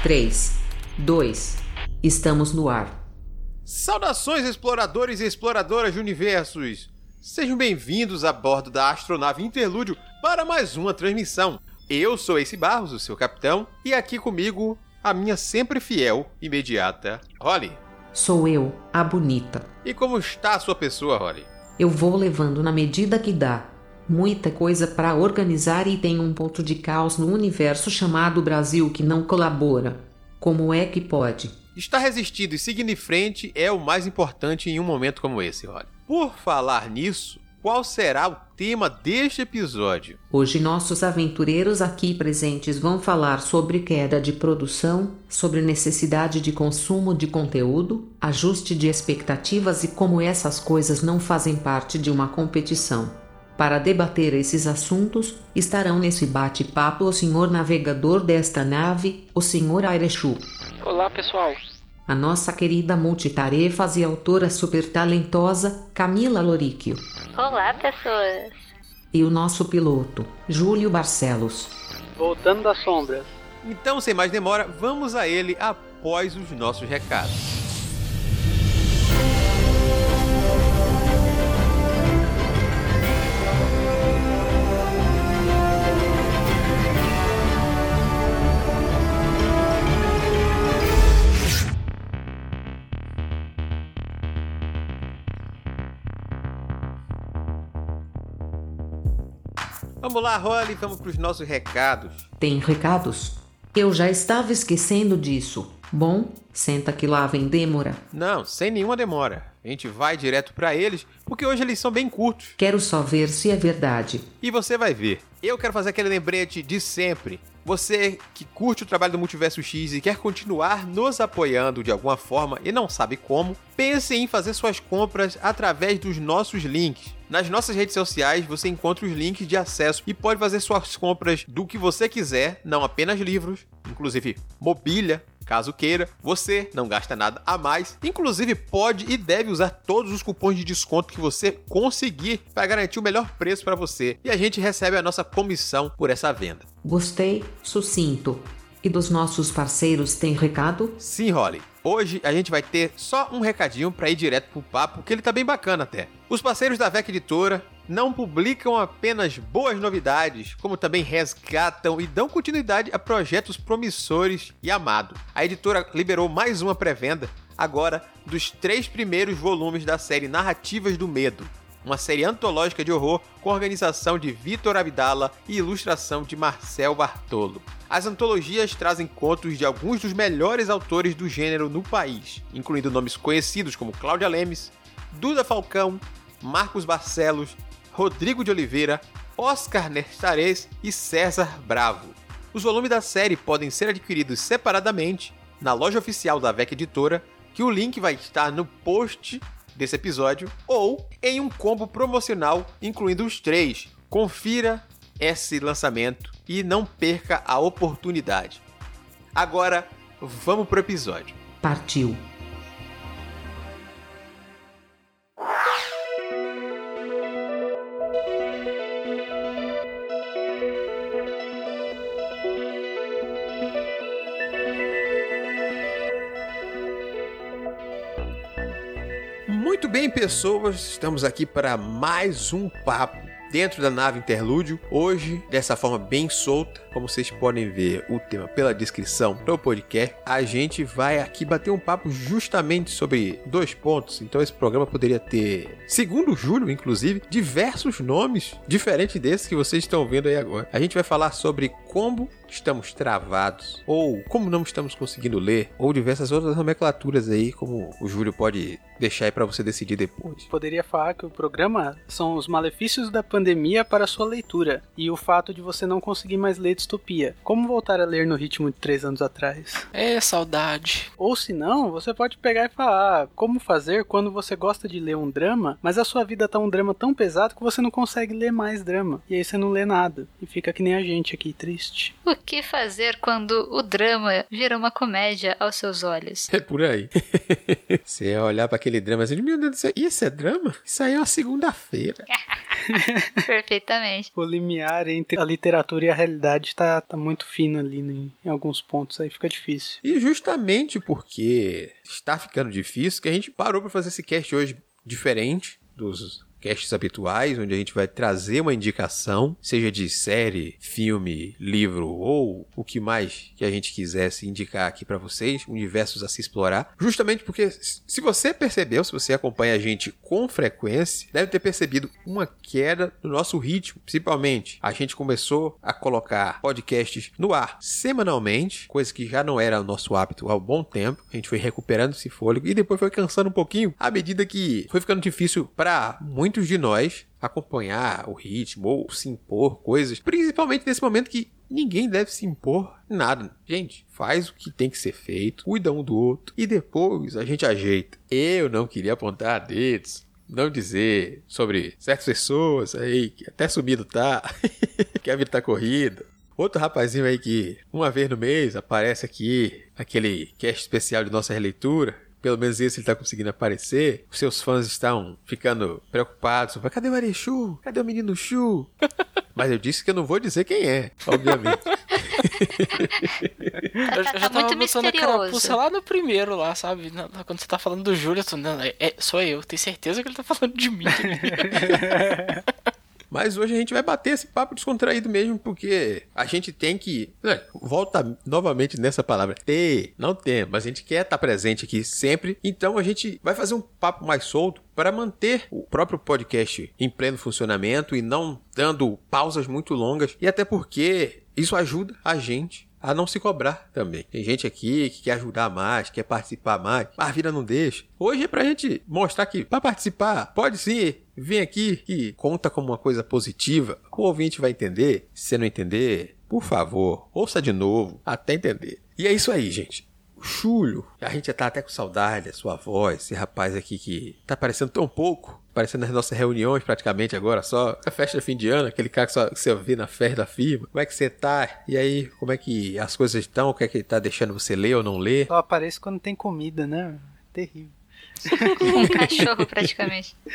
3, 2, estamos no ar. Saudações, exploradores e exploradoras de universos! Sejam bem-vindos a bordo da astronave Interlúdio para mais uma transmissão. Eu sou Ace Barros, o seu capitão, e aqui comigo a minha sempre fiel, imediata, Holly. Sou eu, a bonita. E como está a sua pessoa, Holly? Eu vou levando na medida que dá. Muita coisa para organizar e tem um ponto de caos no universo chamado Brasil que não colabora. Como é que pode? Estar resistindo e seguindo em frente é o mais importante em um momento como esse, Holly. Por falar nisso, qual será o tema deste episódio? Hoje nossos aventureiros aqui presentes vão falar sobre queda de produção, sobre necessidade de consumo de conteúdo, ajuste de expectativas e como essas coisas não fazem parte de uma competição. Para debater esses assuntos, estarão nesse bate-papo o senhor navegador desta nave, o senhor Airechu. Olá, pessoal. A nossa querida multitarefas e autora super talentosa, Camila Loríquio. Olá, pessoas. E o nosso piloto, Júlio Barcelos. Voltando das sombras. Então, sem mais demora, vamos a ele após os nossos recados. Vamos lá, Holly, vamos para os nossos recados. Tem recados? Eu já estava esquecendo disso. Bom, senta que lá vem demora. Não, sem nenhuma demora. A gente vai direto para eles, porque hoje eles são bem curtos. Quero só ver se é verdade. E você vai ver. Eu quero fazer aquele lembrete de sempre. Você que curte o trabalho do Multiverso X e quer continuar nos apoiando de alguma forma e não sabe como, pense em fazer suas compras através dos nossos links. Nas nossas redes sociais você encontra os links de acesso e pode fazer suas compras do que você quiser, não apenas livros, inclusive mobília, Caso queira, você não gasta nada a mais. Inclusive, pode e deve usar todos os cupons de desconto que você conseguir para garantir o melhor preço para você. E a gente recebe a nossa comissão por essa venda. Gostei, sucinto. E dos nossos parceiros tem recado? Sim, Holly. Hoje a gente vai ter só um recadinho para ir direto pro papo, que ele tá bem bacana até. Os parceiros da VEC Editora não publicam apenas boas novidades, como também resgatam e dão continuidade a projetos promissores e amados. A editora liberou mais uma pré-venda, agora dos três primeiros volumes da série Narrativas do Medo, uma série antológica de horror com organização de Vitor Abdala e ilustração de Marcel Bartolo. As antologias trazem contos de alguns dos melhores autores do gênero no país, incluindo nomes conhecidos como Cláudia Lemes, Duda Falcão, Marcos Barcelos, Rodrigo de Oliveira, Oscar Nestares e César Bravo. Os volumes da série podem ser adquiridos separadamente na loja oficial da VEC Editora, que o link vai estar no post desse episódio, ou em um combo promocional incluindo os três. Confira esse lançamento e não perca a oportunidade. Agora, vamos pro episódio. Partiu. Pessoas, estamos aqui para mais um papo dentro da nave Interlúdio. Hoje, dessa forma bem solta, como vocês podem ver o tema pela descrição do podcast, a gente vai aqui bater um papo justamente sobre dois pontos. Então, esse programa poderia ter, segundo Júlio, inclusive, diversos nomes diferentes desses que vocês estão vendo aí agora. A gente vai falar sobre como estamos travados, ou como não estamos conseguindo ler, ou diversas outras nomenclaturas aí, como o Júlio pode deixar aí para você decidir depois. Poderia falar que o programa são os malefícios da pandemia para sua leitura e o fato de você não conseguir mais ler distopia. Como voltar a ler no ritmo de três anos atrás? É, saudade. Ou se não, você pode pegar e falar ah, como fazer quando você gosta de ler um drama, mas a sua vida tá um drama tão pesado que você não consegue ler mais drama. E aí você não lê nada. E fica que nem a gente aqui, triste. O que fazer quando o drama vira uma comédia aos seus olhos? É por aí. você ia olhar para aquele drama assim, meu Deus do céu, isso é drama? Isso aí é uma segunda-feira. Perfeitamente. O limiar entre a literatura e a realidade tá, tá muito fino ali né? em alguns pontos, aí fica difícil. E justamente porque está ficando difícil que a gente parou para fazer esse cast hoje diferente dos casts habituais, onde a gente vai trazer uma indicação, seja de série, filme, livro ou o que mais que a gente quisesse indicar aqui para vocês, universos a se explorar. Justamente porque se você percebeu, se você acompanha a gente com frequência, deve ter percebido uma queda no nosso ritmo, principalmente. A gente começou a colocar podcasts no ar semanalmente, coisa que já não era o nosso hábito há um bom tempo. A gente foi recuperando esse fôlego e depois foi cansando um pouquinho à medida que foi ficando difícil para muitos muitos de nós acompanhar o ritmo ou se impor coisas, principalmente nesse momento que ninguém deve se impor nada. Gente, faz o que tem que ser feito, cuida um do outro e depois a gente ajeita. Eu não queria apontar dedos, não dizer sobre certas pessoas aí que até sumido tá, que a vida tá corrida. Outro rapazinho aí que uma vez no mês aparece aqui, aquele cast especial de nossa releitura, pelo menos esse ele tá conseguindo aparecer. Os seus fãs estão ficando preocupados. Cadê o Arechu? Cadê o menino Chu? Mas eu disse que eu não vou dizer quem é, obviamente. eu já, já tá tava botando a carapuça lá no primeiro, lá, sabe? Quando você tá falando do Júlio, não, é, é, sou eu. Tenho certeza que ele tá falando de mim. Mas hoje a gente vai bater esse papo descontraído mesmo, porque a gente tem que. Né, volta novamente nessa palavra. Ter, não tem, mas a gente quer estar presente aqui sempre. Então a gente vai fazer um papo mais solto para manter o próprio podcast em pleno funcionamento e não dando pausas muito longas. E até porque isso ajuda a gente a não se cobrar também. Tem gente aqui que quer ajudar mais, quer participar mais, mas a vida não deixa. Hoje é pra gente mostrar que para participar, pode sim vir aqui que conta como uma coisa positiva. O ouvinte vai entender. Se não entender, por favor, ouça de novo até entender. E é isso aí, gente. O Chulho, a gente já tá até com saudade da sua voz, esse rapaz aqui que tá parecendo tão pouco, parecendo nas nossas reuniões praticamente agora, só a festa de fim de ano, aquele cara que, só, que você vê na festa da firma. Como é que você tá? E aí, como é que as coisas estão? O que é que tá deixando você ler ou não ler? Só aparece quando tem comida, né? Terrível. um cachorro, praticamente.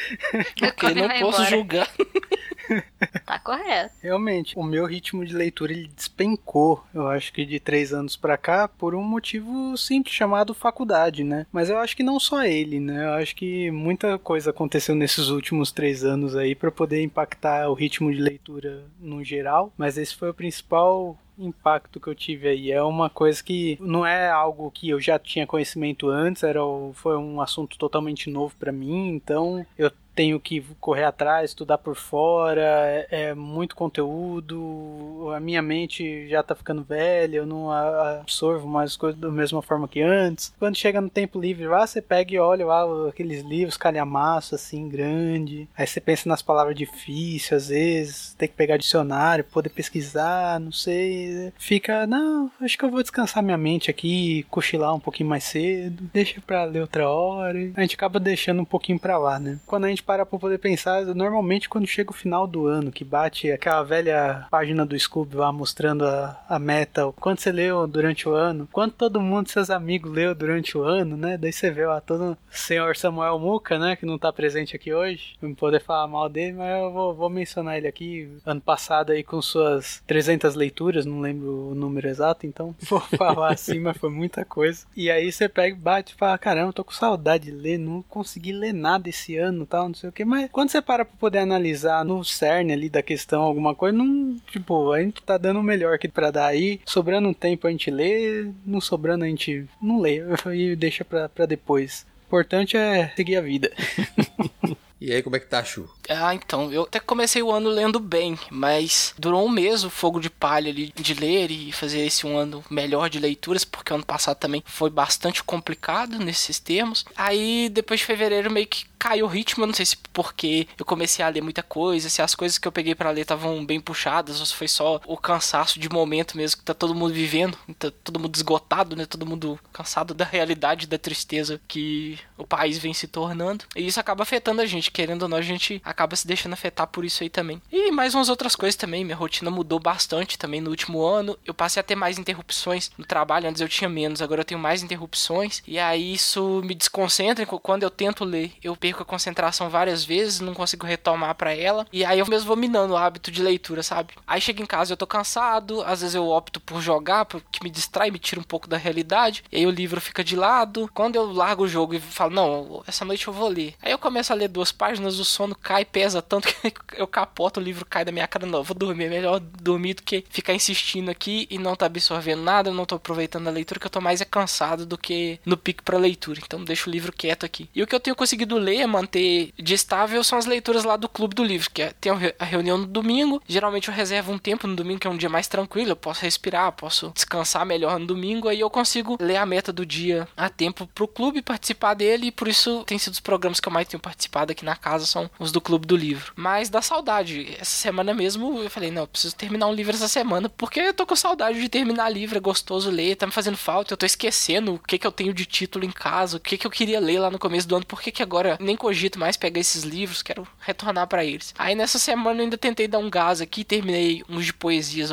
Eu não posso embora. julgar. Tá correto. Realmente, o meu ritmo de leitura ele despencou, eu acho que de três anos para cá, por um motivo simples chamado faculdade, né? Mas eu acho que não só ele, né? Eu acho que muita coisa aconteceu nesses últimos três anos aí para poder impactar o ritmo de leitura no geral. Mas esse foi o principal impacto que eu tive aí. É uma coisa que não é algo que eu já tinha conhecimento antes, era foi um assunto totalmente novo para mim, então eu tenho que correr atrás, estudar por fora, é, é, muito conteúdo, a minha mente já tá ficando velha, eu não absorvo mais as coisas da mesma forma que antes. Quando chega no tempo livre lá, você pega e olha lá aqueles livros calhamaço assim, grande, aí você pensa nas palavras difíceis, às vezes, tem que pegar dicionário, poder pesquisar, não sei, fica, não, acho que eu vou descansar minha mente aqui, cochilar um pouquinho mais cedo, deixa pra ler outra hora, a gente acaba deixando um pouquinho pra lá, né? Quando a gente parar pra poder pensar, normalmente quando chega o final do ano, que bate aquela velha página do Scooby lá mostrando a, a meta, o quanto você leu durante o ano, quanto todo mundo, seus amigos, leu durante o ano, né? Daí você vê lá todo o senhor Samuel Muca, né? Que não tá presente aqui hoje, não poder falar mal dele, mas eu vou, vou mencionar ele aqui. Ano passado aí com suas 300 leituras, não lembro o número exato, então vou falar assim, mas foi muita coisa. E aí você pega bate e fala: caramba, tô com saudade de ler, não consegui ler nada esse ano tal, não sei o que, mas quando você para pra poder analisar no cerne ali da questão alguma coisa, não, tipo, a gente tá dando o melhor aqui pra dar aí, sobrando um tempo a gente lê, não sobrando a gente não lê, e deixa pra, pra depois. O importante é seguir a vida. E aí, como é que tá, Chu? Ah, então, eu até comecei o ano lendo bem, mas durou um mês o fogo de palha ali de ler e fazer esse um ano melhor de leituras, porque ano passado também foi bastante complicado nesses termos. Aí, depois de fevereiro, meio que caiu o ritmo, não sei se porque eu comecei a ler muita coisa, se as coisas que eu peguei para ler estavam bem puxadas, ou se foi só o cansaço de momento mesmo que tá todo mundo vivendo, tá todo mundo esgotado, né? Todo mundo cansado da realidade, da tristeza que o país vem se tornando. E isso acaba afetando a gente, querendo ou não, a gente acaba se deixando afetar por isso aí também. E mais umas outras coisas também, minha rotina mudou bastante também no último ano. Eu passei a ter mais interrupções no trabalho, antes eu tinha menos, agora eu tenho mais interrupções. E aí isso me desconcentra, quando eu tento ler, eu perco perco a concentração várias vezes, não consigo retomar para ela. E aí eu mesmo vou minando o hábito de leitura, sabe? Aí chego em casa eu tô cansado, às vezes eu opto por jogar, porque me distrai, me tira um pouco da realidade. E aí o livro fica de lado. Quando eu largo o jogo e falo, não, essa noite eu vou ler. Aí eu começo a ler duas páginas, o sono cai, pesa tanto que eu capoto, o livro cai da minha cara. Não, eu vou dormir. É melhor dormir do que ficar insistindo aqui e não tá absorvendo nada, eu não tô aproveitando a leitura, que eu tô mais é cansado do que no pique pra leitura. Então deixa o livro quieto aqui. E o que eu tenho conseguido ler, manter de estável, são as leituras lá do Clube do Livro, que é, tem a reunião no domingo. Geralmente eu reservo um tempo no domingo, que é um dia mais tranquilo, eu posso respirar, posso descansar melhor no domingo, aí eu consigo ler a meta do dia a tempo pro clube, participar dele, e por isso tem sido os programas que eu mais tenho participado aqui na casa, são os do Clube do Livro. Mas dá saudade. Essa semana mesmo eu falei, não, eu preciso terminar um livro essa semana, porque eu tô com saudade de terminar livro, é gostoso ler, tá me fazendo falta, eu tô esquecendo o que que eu tenho de título em casa, o que que eu queria ler lá no começo do ano, por que que agora nem cogito mais pegar esses livros, quero retornar para eles. Aí nessa semana eu ainda tentei dar um gás aqui, terminei uns de poesias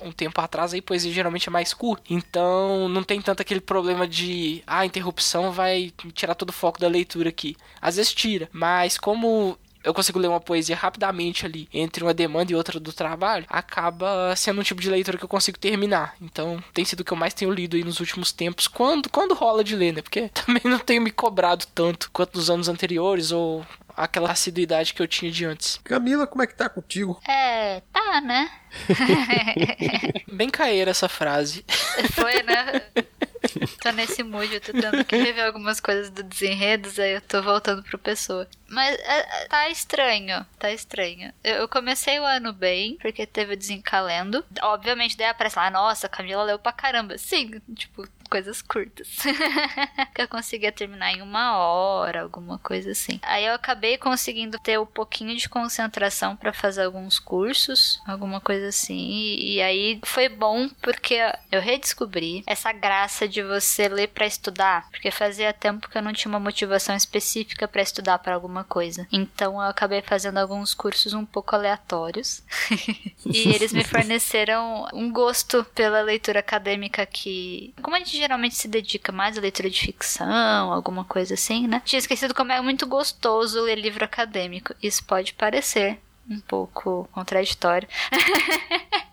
um tempo atrás, aí poesia geralmente é mais curta. Então não tem tanto aquele problema de ah, a interrupção vai tirar todo o foco da leitura aqui. Às vezes tira, mas como eu consigo ler uma poesia rapidamente ali entre uma demanda e outra do trabalho, acaba sendo um tipo de leitura que eu consigo terminar. Então, tem sido o que eu mais tenho lido aí nos últimos tempos, quando, quando rola de ler, né? Porque também não tenho me cobrado tanto quanto nos anos anteriores ou aquela assiduidade que eu tinha de antes. Camila, como é que tá contigo? É, tá, né? Bem cair essa frase. Foi, né? tô nesse mood, eu tô tendo que rever algumas coisas do desenredos, aí eu tô voltando pro pessoa. Mas é, é, tá estranho, tá estranho. Eu, eu, comecei o ano bem, porque teve o desencalendo. Obviamente, daí aparece lá, nossa, Camila leu pra caramba. Sim, tipo, coisas curtas. que eu conseguia terminar em uma hora, alguma coisa assim. Aí eu acabei conseguindo ter um pouquinho de concentração para fazer alguns cursos, alguma coisa assim. E, aí foi bom porque eu redescobri essa graça de você ler para estudar, porque fazia tempo que eu não tinha uma motivação específica para estudar para alguma coisa. Então eu acabei fazendo alguns cursos um pouco aleatórios. e eles me forneceram um gosto pela leitura acadêmica que, como a gente geralmente se dedica mais à leitura de ficção, alguma coisa assim, né? Tinha esquecido como é muito gostoso ler livro acadêmico. Isso pode parecer um pouco contraditório.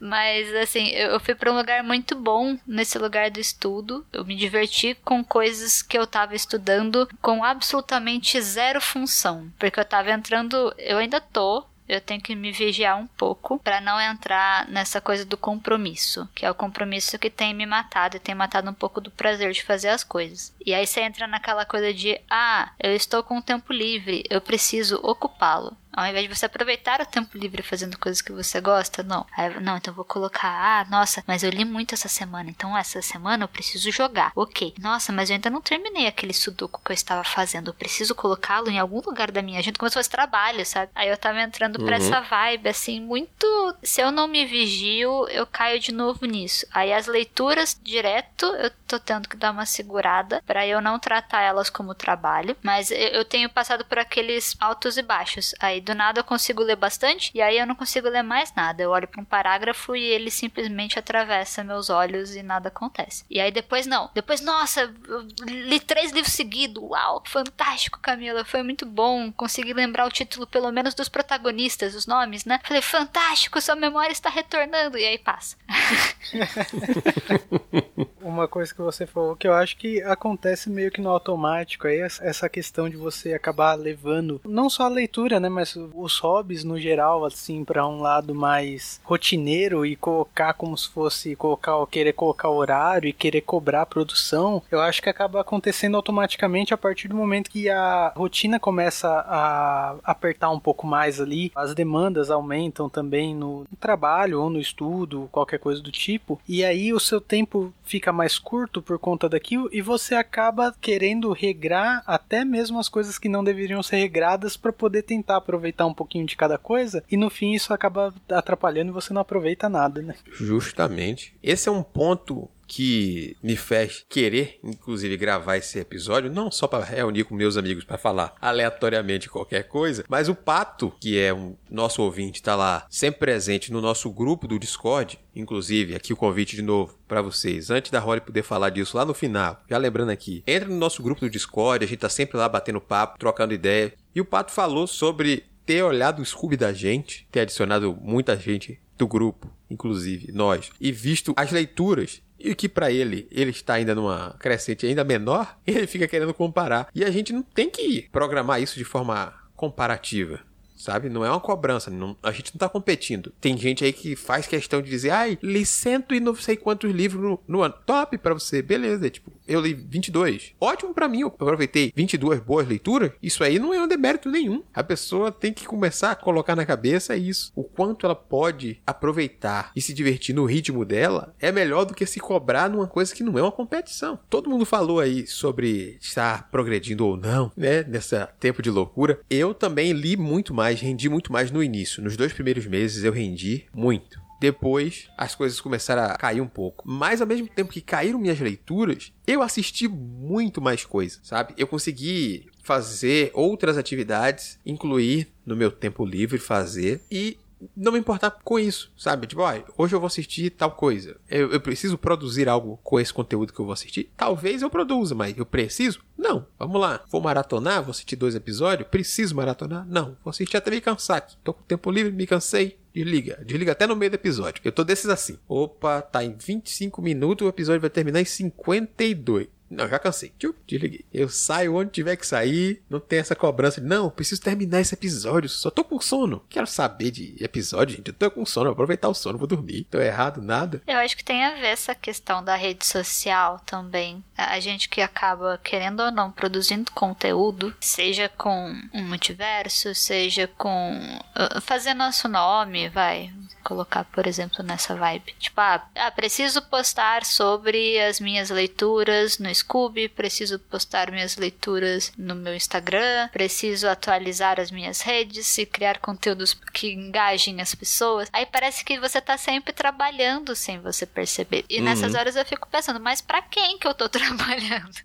Mas assim, eu fui para um lugar muito bom nesse lugar do estudo. Eu me diverti com coisas que eu tava estudando com absolutamente zero função, porque eu tava entrando, eu ainda tô eu tenho que me vigiar um pouco para não entrar nessa coisa do compromisso, que é o compromisso que tem me matado e tem matado um pouco do prazer de fazer as coisas. E aí você entra naquela coisa de, ah, eu estou com tempo livre, eu preciso ocupá-lo. Ao invés de você aproveitar o tempo livre fazendo coisas que você gosta, não. Aí, não, então vou colocar, ah, nossa, mas eu li muito essa semana, então essa semana eu preciso jogar. Ok. Nossa, mas eu ainda não terminei aquele sudoku que eu estava fazendo. Eu preciso colocá-lo em algum lugar da minha agenda como se fosse trabalho, sabe? Aí eu tava entrando pra uhum. essa vibe, assim, muito. Se eu não me vigio, eu caio de novo nisso. Aí as leituras direto, eu tô tendo que dar uma segurada para eu não tratar elas como trabalho. Mas eu tenho passado por aqueles altos e baixos. Aí do nada eu consigo ler bastante e aí eu não consigo ler mais nada. Eu olho para um parágrafo e ele simplesmente atravessa meus olhos e nada acontece. E aí depois não. Depois, nossa, li três livros seguidos. Uau, fantástico, Camila. Foi muito bom. Consegui lembrar o título, pelo menos, dos protagonistas, os nomes, né? Falei, fantástico, sua memória está retornando. E aí passa. Uma coisa que você falou que eu acho que acontece meio que no automático aí, essa questão de você acabar levando não só a leitura, né, mas os hobbies no geral, assim, para um lado mais rotineiro e colocar como se fosse colocar, querer colocar horário e querer cobrar produção, eu acho que acaba acontecendo automaticamente a partir do momento que a rotina começa a apertar um pouco mais ali, as demandas aumentam também no trabalho ou no estudo, qualquer coisa do tipo, e aí o seu tempo fica mais curto por conta daquilo e você acaba querendo regrar até mesmo as coisas que não deveriam ser regradas para poder tentar aproveitar um pouquinho de cada coisa e no fim isso acaba atrapalhando e você não aproveita nada, né? Justamente. Esse é um ponto que me fez querer, inclusive, gravar esse episódio, não só para reunir com meus amigos para falar aleatoriamente qualquer coisa, mas o Pato, que é um nosso ouvinte, tá lá sempre presente no nosso grupo do Discord, inclusive, aqui o convite de novo para vocês, antes da Holly poder falar disso lá no final, já lembrando aqui, entra no nosso grupo do Discord, a gente tá sempre lá batendo papo, trocando ideia, e o Pato falou sobre ter olhado o Scooby da gente, ter adicionado muita gente do grupo, inclusive nós, e visto as leituras e que para ele, ele está ainda numa crescente ainda menor, ele fica querendo comparar. E a gente não tem que programar isso de forma comparativa sabe? Não é uma cobrança, não, a gente não tá competindo. Tem gente aí que faz questão de dizer, ai, li cento e não sei quantos livros no, no ano. Top para você, beleza. Tipo, eu li 22. Ótimo para mim, eu aproveitei 22 boas leituras. Isso aí não é um demérito nenhum. A pessoa tem que começar a colocar na cabeça isso. O quanto ela pode aproveitar e se divertir no ritmo dela é melhor do que se cobrar numa coisa que não é uma competição. Todo mundo falou aí sobre estar progredindo ou não, né? Nessa tempo de loucura. Eu também li muito mais mais, rendi muito mais no início. Nos dois primeiros meses eu rendi muito. Depois as coisas começaram a cair um pouco. Mas ao mesmo tempo que caíram minhas leituras, eu assisti muito mais coisas, sabe? Eu consegui fazer outras atividades, incluir no meu tempo livre fazer e não me importar com isso, sabe? Tipo, ó, hoje eu vou assistir tal coisa. Eu, eu, preciso produzir algo com esse conteúdo que eu vou assistir? Talvez eu produza, mas eu preciso? Não. Vamos lá. Vou maratonar? Vou assistir dois episódios? Preciso maratonar? Não. Vou assistir até me cansar. Tô com tempo livre, me cansei. Desliga. Desliga até no meio do episódio. Eu tô desses assim. Opa, tá em 25 minutos, o episódio vai terminar em 52. Não, já cansei. Tchum, desliguei. Eu saio onde tiver que sair. Não tem essa cobrança não, preciso terminar esse episódio. Só tô com sono. Quero saber de episódio, gente. Eu tô com sono. Vou aproveitar o sono, vou dormir. Tô errado, nada. Eu acho que tem a ver essa questão da rede social também. A gente que acaba, querendo ou não, produzindo conteúdo, seja com um multiverso, seja com. Uh, fazer nosso nome, vai colocar, por exemplo, nessa vibe. Tipo, ah, ah, preciso postar sobre as minhas leituras no Scooby, preciso postar minhas leituras no meu Instagram, preciso atualizar as minhas redes e criar conteúdos que engajem as pessoas. Aí parece que você tá sempre trabalhando sem você perceber. E uhum. nessas horas eu fico pensando, mas para quem que eu tô trabalhando?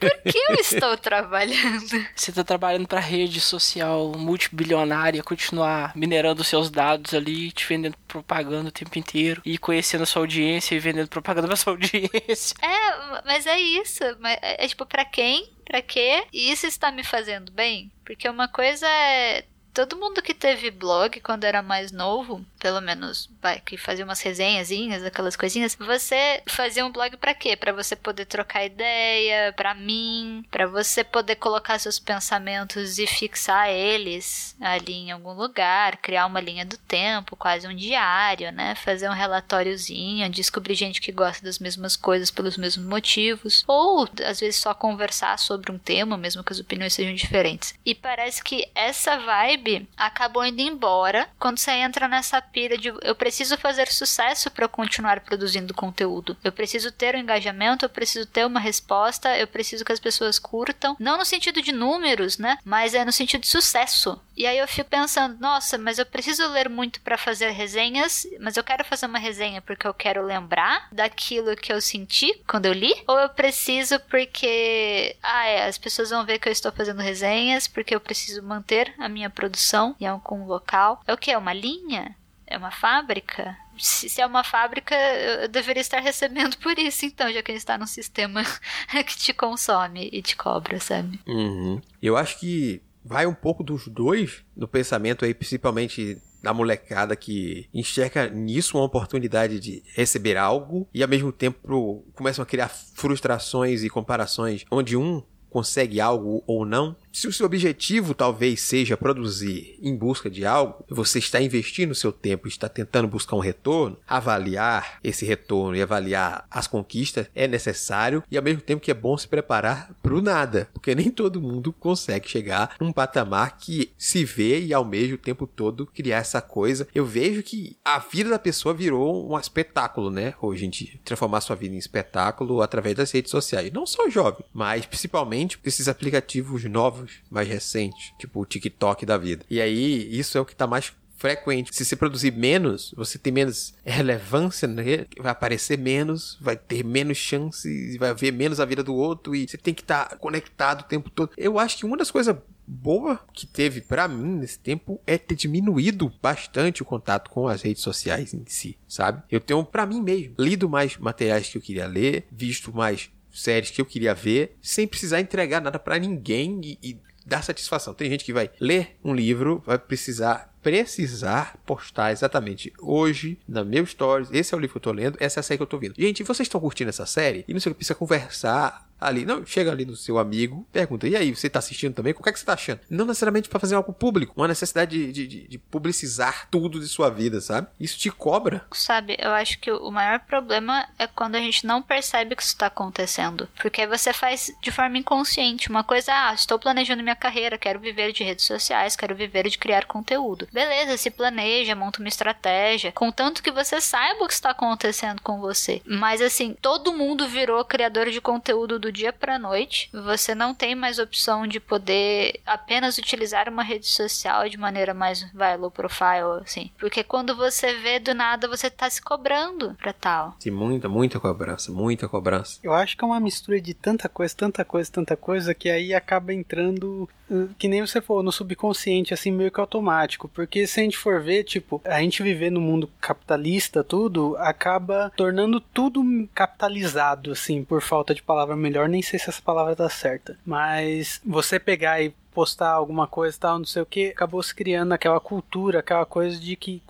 Por que eu estou trabalhando? Você tá trabalhando para rede social multibilionária continuar minerando seus dados dados ali, te vendendo propaganda o tempo inteiro e conhecendo a sua audiência e vendendo propaganda pra sua audiência. É, mas é isso. É, é tipo, pra quem? Pra quê? E isso está me fazendo bem? Porque uma coisa é todo mundo que teve blog quando era mais novo pelo menos, vai, que fazia umas resenhazinhas, aquelas coisinhas, você fazia um blog para quê? Para você poder trocar ideia, para mim, para você poder colocar seus pensamentos e fixar eles ali em algum lugar, criar uma linha do tempo, quase um diário, né? Fazer um relatóriozinho, descobrir gente que gosta das mesmas coisas pelos mesmos motivos, ou às vezes só conversar sobre um tema, mesmo que as opiniões sejam diferentes. E parece que essa vibe acabou indo embora quando você entra nessa pira de eu preciso fazer sucesso para continuar produzindo conteúdo. Eu preciso ter um engajamento, eu preciso ter uma resposta, eu preciso que as pessoas curtam, não no sentido de números, né? Mas é no sentido de sucesso. E aí eu fico pensando, nossa, mas eu preciso ler muito para fazer resenhas, mas eu quero fazer uma resenha porque eu quero lembrar daquilo que eu senti quando eu li, ou eu preciso porque ah, é, as pessoas vão ver que eu estou fazendo resenhas porque eu preciso manter a minha produção em algum local. É o que é uma linha? É uma fábrica, se, se, é uma fábrica, eu deveria estar recebendo por isso, então, já que ele está num sistema que te consome e te cobra, sabe? Uhum. Eu acho que vai um pouco dos dois no pensamento aí, principalmente da molecada que enxerga nisso uma oportunidade de receber algo e ao mesmo tempo começam a criar frustrações e comparações onde um consegue algo ou não se o seu objetivo talvez seja produzir em busca de algo, você está investindo seu tempo, está tentando buscar um retorno, avaliar esse retorno e avaliar as conquistas é necessário e ao mesmo tempo que é bom se preparar para o nada, porque nem todo mundo consegue chegar num patamar que se vê e almeja o tempo todo criar essa coisa. Eu vejo que a vida da pessoa virou um espetáculo, né? Hoje em dia, transformar sua vida em espetáculo através das redes sociais. Não só jovem, mas principalmente esses aplicativos novos mais recentes, tipo o TikTok da vida. E aí, isso é o que tá mais frequente. Se você produzir menos, você tem menos relevância, né? vai aparecer menos, vai ter menos chances, vai ver menos a vida do outro e você tem que estar tá conectado o tempo todo. Eu acho que uma das coisas boa que teve para mim nesse tempo é ter diminuído bastante o contato com as redes sociais em si, sabe? Eu tenho para mim mesmo lido mais materiais que eu queria ler, visto mais séries que eu queria ver, sem precisar entregar nada para ninguém e, e dar satisfação. Tem gente que vai ler um livro, vai precisar precisar postar exatamente hoje na meu stories. Esse é o livro que eu tô lendo, essa é a série que eu tô vendo. Gente, vocês estão curtindo essa série? E não sei o que precisa conversar ali. Não, chega ali no seu amigo, pergunta: e aí, você tá assistindo também? O que é que você tá achando? Não necessariamente para fazer algo público, uma necessidade de, de, de, publicizar tudo de sua vida, sabe? Isso te cobra. Sabe, eu acho que o maior problema é quando a gente não percebe que isso tá acontecendo. Porque você faz de forma inconsciente. Uma coisa, ah, estou planejando minha carreira, quero viver de redes sociais, quero viver de criar conteúdo. Beleza, se planeja, monta uma estratégia, contanto que você saiba o que está acontecendo com você. Mas assim, todo mundo virou criador de conteúdo do dia para noite. Você não tem mais opção de poder apenas utilizar uma rede social de maneira mais vai low profile assim, porque quando você vê do nada você tá se cobrando para tal. Tem muita, muita cobrança, muita cobrança. Eu acho que é uma mistura de tanta coisa, tanta coisa, tanta coisa que aí acaba entrando eh, que nem você falou no subconsciente assim meio que automático, porque se a gente for ver, tipo, a gente viver no mundo capitalista tudo acaba tornando tudo capitalizado assim, por falta de palavra melhor melhor, nem sei se essa palavra tá certa. Mas você pegar e postar alguma coisa tal, não sei o que, acabou se criando aquela cultura, aquela coisa de que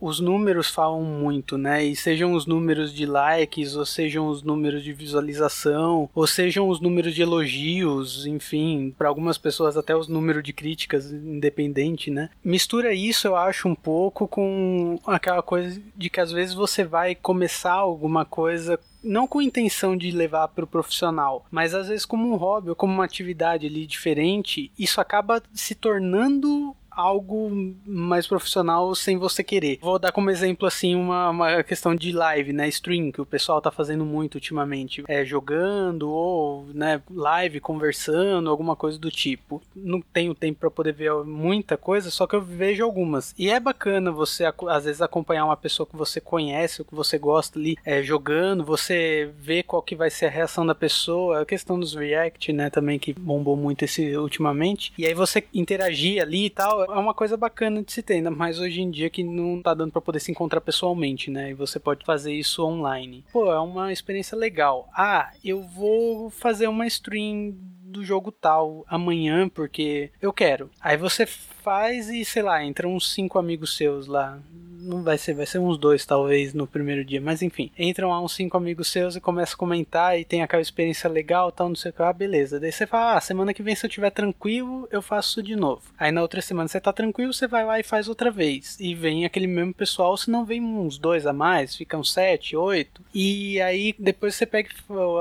os números falam muito, né? E sejam os números de likes, ou sejam os números de visualização, ou sejam os números de elogios, enfim, para algumas pessoas até os números de críticas, independente, né? Mistura isso, eu acho, um pouco com aquela coisa de que às vezes você vai começar alguma coisa não com intenção de levar para o profissional, mas às vezes como um hobby ou como uma atividade ali diferente, isso acaba se tornando algo mais profissional sem você querer. Vou dar como exemplo assim uma, uma questão de live, né, stream que o pessoal tá fazendo muito ultimamente, é jogando ou, né, live conversando, alguma coisa do tipo. Não tenho tempo para poder ver muita coisa, só que eu vejo algumas. E é bacana você às vezes acompanhar uma pessoa que você conhece, ou que você gosta ali, é, jogando, você vê qual que vai ser a reação da pessoa, a questão dos react, né, também que bombou muito esse ultimamente. E aí você interagir ali e tal, é uma coisa bacana de se ter, ainda mais hoje em dia que não tá dando para poder se encontrar pessoalmente, né? E você pode fazer isso online. Pô, é uma experiência legal. Ah, eu vou fazer uma stream do jogo tal amanhã porque eu quero. Aí você faz e sei lá, entram uns cinco amigos seus lá não vai ser, vai ser uns dois talvez no primeiro dia, mas enfim, entram lá uns cinco amigos seus e começam a comentar e tem aquela experiência legal, tal, não sei o que, ah, beleza. Daí você fala, ah, semana que vem se eu tiver tranquilo, eu faço de novo. Aí na outra semana você tá tranquilo, você vai lá e faz outra vez. E vem aquele mesmo pessoal, se não vem uns dois a mais, ficam sete, oito. E aí depois você pega,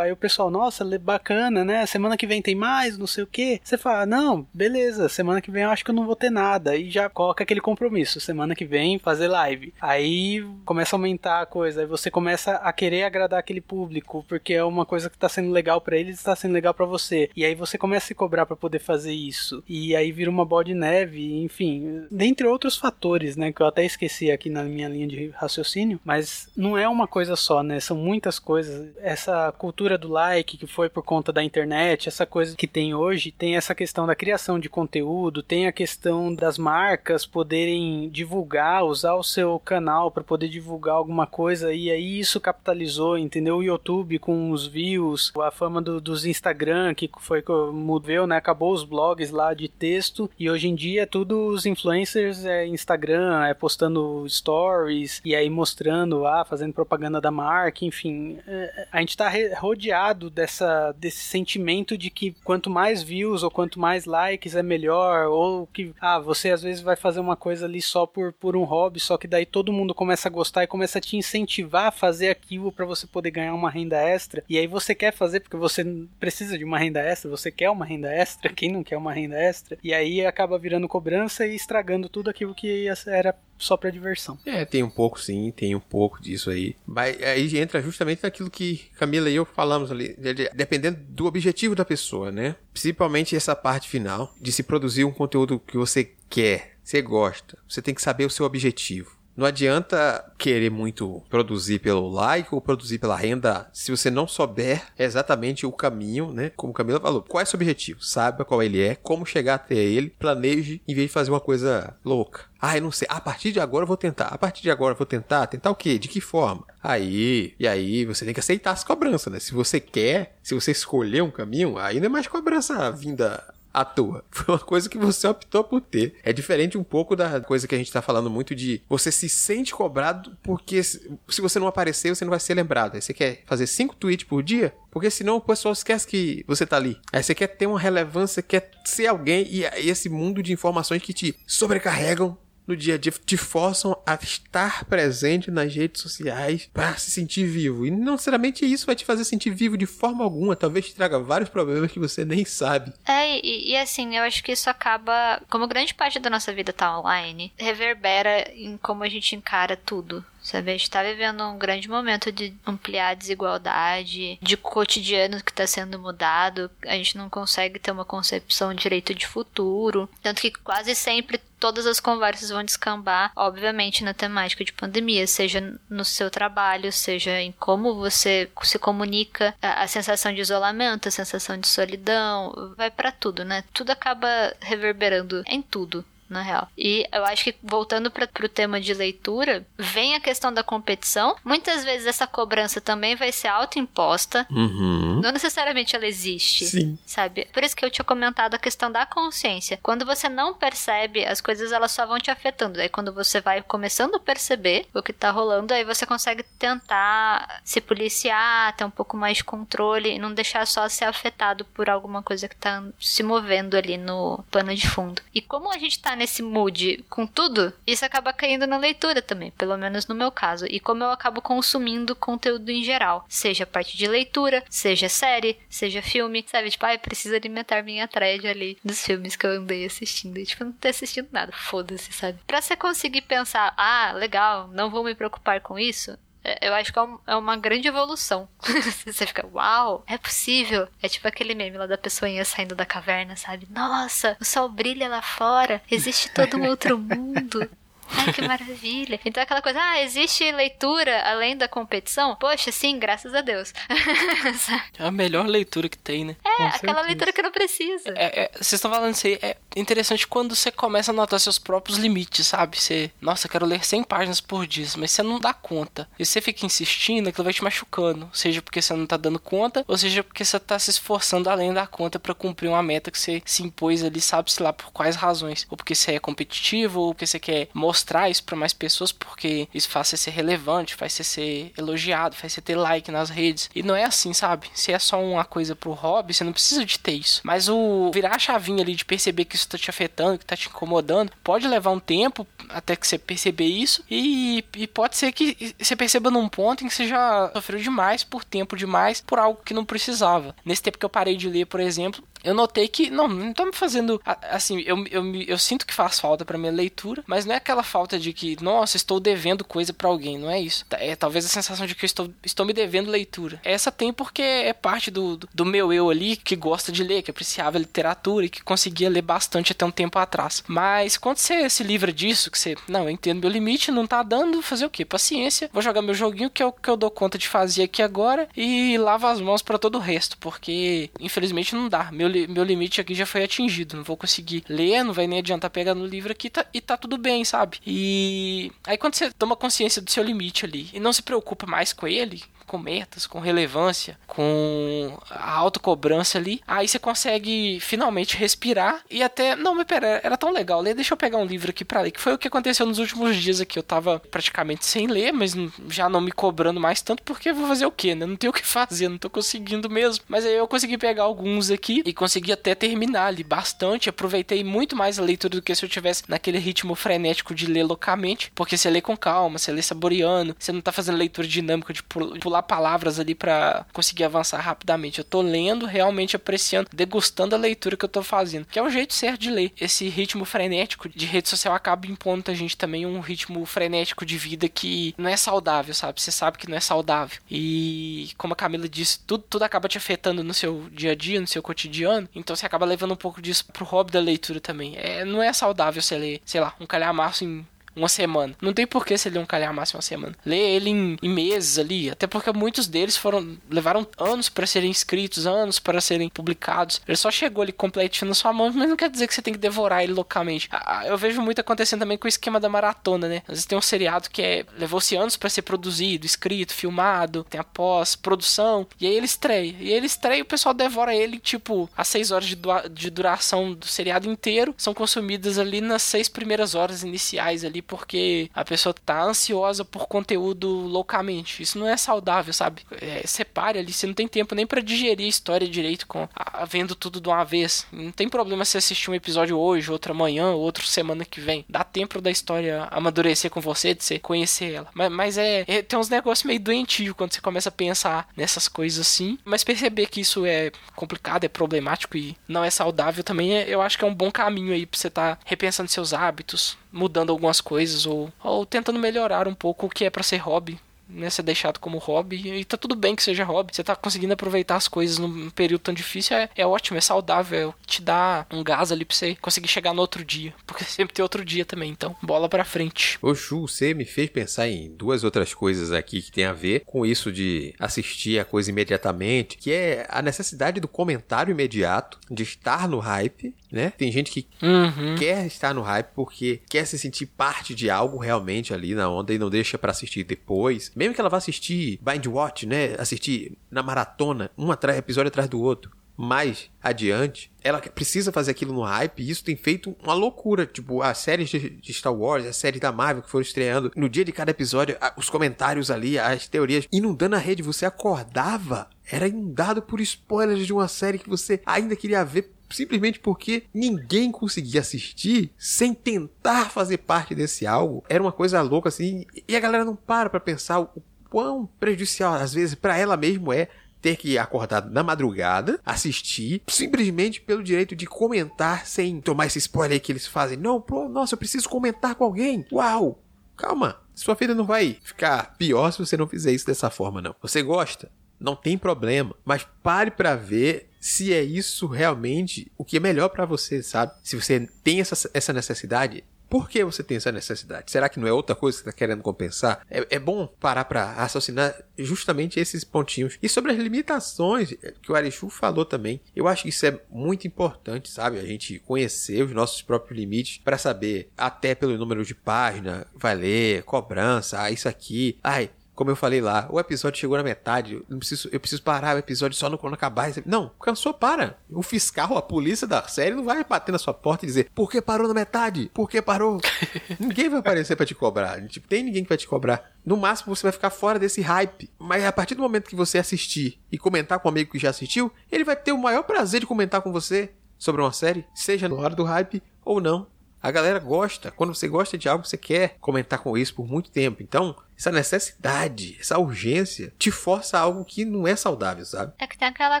aí o pessoal, nossa, bacana, né? Semana que vem tem mais, não sei o que. Você fala, não, beleza, semana que vem eu acho que eu não vou ter nada. E já coloca aquele compromisso, semana que vem fazer live live. Aí começa a aumentar a coisa, aí você começa a querer agradar aquele público, porque é uma coisa que tá sendo legal para eles, está sendo legal para você. E aí você começa a se cobrar para poder fazer isso. E aí vira uma bola de neve, enfim, dentre outros fatores, né, que eu até esqueci aqui na minha linha de raciocínio, mas não é uma coisa só, né? São muitas coisas. Essa cultura do like que foi por conta da internet, essa coisa que tem hoje, tem essa questão da criação de conteúdo, tem a questão das marcas poderem divulgar, usar o seu seu canal para poder divulgar alguma coisa e aí isso capitalizou, entendeu? O YouTube com os views, a fama do, dos Instagram que foi que mudou, né? Acabou os blogs lá de texto e hoje em dia é tudo os influencers é Instagram, é postando stories e aí mostrando, ah, fazendo propaganda da marca, enfim, é, a gente está rodeado dessa desse sentimento de que quanto mais views ou quanto mais likes é melhor ou que ah, você às vezes vai fazer uma coisa ali só por, por um hobby, só que daí todo mundo começa a gostar e começa a te incentivar a fazer aquilo para você poder ganhar uma renda extra. E aí você quer fazer porque você precisa de uma renda extra, você quer uma renda extra, quem não quer uma renda extra? E aí acaba virando cobrança e estragando tudo aquilo que era só pra diversão. É, tem um pouco sim, tem um pouco disso aí. Mas aí entra justamente naquilo que Camila e eu falamos ali, dependendo do objetivo da pessoa, né? Principalmente essa parte final, de se produzir um conteúdo que você quer você gosta. Você tem que saber o seu objetivo. Não adianta querer muito produzir pelo like ou produzir pela renda se você não souber exatamente o caminho, né? Como Camila falou. Qual é o seu objetivo? Saiba qual ele é, como chegar até ele, planeje em vez de fazer uma coisa louca. Ah, eu não sei. A partir de agora eu vou tentar. A partir de agora eu vou tentar. Tentar o quê? De que forma? Aí, e aí você tem que aceitar as cobranças, né? Se você quer, se você escolher um caminho, aí não é mais cobrança vinda à toa. Foi uma coisa que você optou por ter. É diferente um pouco da coisa que a gente tá falando muito de você se sente cobrado porque se você não aparecer, você não vai ser lembrado. Aí você quer fazer cinco tweets por dia? Porque senão o pessoal esquece que você tá ali. Aí você quer ter uma relevância, quer ser alguém e esse mundo de informações que te sobrecarregam no dia a dia te forçam a estar presente nas redes sociais para se sentir vivo. E não necessariamente isso vai te fazer sentir vivo de forma alguma. Talvez te traga vários problemas que você nem sabe. É, e, e assim, eu acho que isso acaba, como grande parte da nossa vida tá online, reverbera em como a gente encara tudo. Sabe, a gente tá vivendo um grande momento de ampliar a desigualdade, de cotidiano que está sendo mudado, a gente não consegue ter uma concepção direito de futuro. Tanto que quase sempre todas as conversas vão descambar, obviamente, na temática de pandemia, seja no seu trabalho, seja em como você se comunica, a, a sensação de isolamento, a sensação de solidão, vai para tudo, né? Tudo acaba reverberando em tudo na real. E eu acho que, voltando para o tema de leitura, vem a questão da competição. Muitas vezes essa cobrança também vai ser autoimposta. Uhum. Não necessariamente ela existe. Sim. Sabe? Por isso que eu tinha comentado a questão da consciência. Quando você não percebe, as coisas elas só vão te afetando. Daí quando você vai começando a perceber o que tá rolando, aí você consegue tentar se policiar, ter um pouco mais de controle e não deixar só ser afetado por alguma coisa que tá se movendo ali no pano de fundo. E como a gente tá nesse mood com tudo, isso acaba caindo na leitura também, pelo menos no meu caso. E como eu acabo consumindo conteúdo em geral, seja parte de leitura, seja série, seja filme, sabe? Tipo, ai, ah, preciso alimentar minha thread ali dos filmes que eu andei assistindo. E, tipo, não ter assistindo nada, foda-se, sabe? Pra você conseguir pensar, ah, legal, não vou me preocupar com isso, eu acho que é, é uma grande evolução. Você fica, uau, é possível. É tipo aquele meme lá da pessoinha saindo da caverna, sabe? Nossa, o sol brilha lá fora, existe todo um outro mundo. Ai, que maravilha. Então aquela coisa, ah, existe leitura além da competição? Poxa, sim, graças a Deus. é a melhor leitura que tem, né? É, Com aquela certeza. leitura que não precisa. É, é, vocês estão falando isso aí, é interessante quando você começa a notar seus próprios limites, sabe? Você, nossa, quero ler 100 páginas por dia, mas você não dá conta. E você fica insistindo, aquilo vai te machucando. Seja porque você não tá dando conta, ou seja porque você tá se esforçando além da conta para cumprir uma meta que você se impôs ali, sabe-se lá por quais razões. Ou porque você é competitivo, ou porque você quer mostrar mostrar isso para mais pessoas porque isso faz você ser relevante, faz você ser elogiado, faz você ter like nas redes. E não é assim, sabe? Se é só uma coisa pro hobby, você não precisa de ter isso. Mas o virar a chavinha ali de perceber que isso tá te afetando, que tá te incomodando, pode levar um tempo até que você perceber isso e, e pode ser que você perceba num ponto em que você já sofreu demais por tempo demais por algo que não precisava. Nesse tempo que eu parei de ler, por exemplo, eu notei que, não, não tô me fazendo. Assim, eu, eu, eu sinto que faz falta para minha leitura, mas não é aquela falta de que, nossa, estou devendo coisa para alguém, não é isso. É talvez a sensação de que eu estou, estou me devendo leitura. Essa tem porque é parte do, do meu eu ali que gosta de ler, que apreciava literatura e que conseguia ler bastante até um tempo atrás. Mas quando você se livra disso, que você, não, eu entendo meu limite, não tá dando, fazer o quê? Paciência, vou jogar meu joguinho que é o que eu dou conta de fazer aqui agora e lavo as mãos para todo o resto, porque infelizmente não dá. Meu meu limite aqui já foi atingido. Não vou conseguir ler, não vai nem adiantar pegar no livro aqui tá, e tá tudo bem, sabe? E aí quando você toma consciência do seu limite ali e não se preocupa mais com ele, com metas, com relevância, com a autocobrança ali, aí você consegue finalmente respirar e até, não, mas pera, era tão legal ler, deixa eu pegar um livro aqui para ler, que foi o que aconteceu nos últimos dias aqui, eu tava praticamente sem ler, mas já não me cobrando mais tanto, porque vou fazer o quê, né? Não tenho o que fazer, não tô conseguindo mesmo. Mas aí eu consegui pegar alguns aqui e consegui até terminar ali bastante, aproveitei muito mais a leitura do que se eu tivesse naquele ritmo frenético de ler loucamente, porque você lê com calma, você lê saboreando, você não tá fazendo leitura dinâmica de pular pular palavras ali para conseguir avançar rapidamente. Eu tô lendo, realmente apreciando, degustando a leitura que eu tô fazendo, que é o jeito certo de ler. Esse ritmo frenético de rede social acaba impondo a gente também um ritmo frenético de vida que não é saudável, sabe? Você sabe que não é saudável. E como a Camila disse, tudo, tudo acaba te afetando no seu dia a dia, no seu cotidiano. Então você acaba levando um pouco disso pro hobby da leitura também. É, não é saudável você ler, sei lá, um calhamaço em uma semana. Não tem porquê você ler um calhamaço em uma semana. Lê ele em, em, meses ali, até porque muitos deles foram levaram anos para serem escritos, anos para serem publicados. Ele só chegou ali completinho na sua mão, mas não quer dizer que você tem que devorar ele loucamente. Eu vejo muito acontecendo também com o esquema da maratona, né? Às vezes tem um seriado que é levou-se anos para ser produzido, escrito, filmado, tem a pós-produção, e aí ele estreia. E aí ele estreia e o pessoal devora ele, tipo, as seis horas de, de duração do seriado inteiro são consumidas ali nas seis primeiras horas iniciais ali porque a pessoa tá ansiosa por conteúdo loucamente. Isso não é saudável, sabe? É, separe ali, você não tem tempo nem para digerir a história direito com a, vendo tudo de uma vez. Não tem problema se assistir um episódio hoje, outro amanhã, outro semana que vem. Dá tempo da história amadurecer com você, de você conhecer ela. Mas, mas é, é, tem uns negócios meio doentio quando você começa a pensar nessas coisas assim. Mas perceber que isso é complicado, é problemático e não é saudável também, é, eu acho que é um bom caminho aí pra você estar tá repensando seus hábitos, mudando algumas coisas ou, ou tentando melhorar um pouco o que é para ser hobby né, ser deixado como hobby. E tá tudo bem que seja hobby. Você tá conseguindo aproveitar as coisas num período tão difícil. É, é ótimo, é saudável. É te dá um gás ali pra você conseguir chegar no outro dia. Porque sempre tem outro dia também. Então, bola pra frente. Chu, você me fez pensar em duas outras coisas aqui que tem a ver com isso de assistir a coisa imediatamente, que é a necessidade do comentário imediato, de estar no hype, né? Tem gente que uhum. quer estar no hype porque quer se sentir parte de algo realmente ali na onda e não deixa para assistir depois. Mesmo que ela vá assistir Bind Watch, né? Assistir na maratona, um atrás, episódio atrás do outro. Mais adiante, ela precisa fazer aquilo no hype e isso tem feito uma loucura. Tipo, as séries de Star Wars, as séries da Marvel que foram estreando, no dia de cada episódio, os comentários ali, as teorias inundando a rede. Você acordava, era inundado por spoilers de uma série que você ainda queria ver simplesmente porque ninguém conseguia assistir sem tentar fazer parte desse algo. Era uma coisa louca assim, e a galera não para para pensar o quão prejudicial às vezes para ela mesmo é ter que acordar na madrugada, assistir, simplesmente pelo direito de comentar sem tomar esse spoiler que eles fazem. Não, pô, nossa, eu preciso comentar com alguém. Uau! Calma, sua vida não vai ficar pior se você não fizer isso dessa forma, não. Você gosta? Não tem problema, mas pare para ver se é isso realmente o que é melhor para você, sabe? Se você tem essa, essa necessidade, por que você tem essa necessidade? Será que não é outra coisa que você está querendo compensar? É, é bom parar para raciocinar justamente esses pontinhos. E sobre as limitações que o Arichu falou também, eu acho que isso é muito importante, sabe? A gente conhecer os nossos próprios limites para saber, até pelo número de página, vai ler, cobrança, ah, isso aqui, ai como eu falei lá, o episódio chegou na metade, eu preciso, eu preciso parar o episódio só no, quando acabar. Não, cansou, para. O fiscal, a polícia da série não vai bater na sua porta e dizer por que parou na metade? Por que parou? ninguém vai aparecer para te cobrar. Tipo, tem ninguém que vai te cobrar. No máximo você vai ficar fora desse hype. Mas a partir do momento que você assistir e comentar com um amigo que já assistiu, ele vai ter o maior prazer de comentar com você sobre uma série, seja na hora do hype ou não. A galera gosta. Quando você gosta de algo, você quer comentar com isso por muito tempo. Então, essa necessidade, essa urgência, te força a algo que não é saudável, sabe? É que tem aquela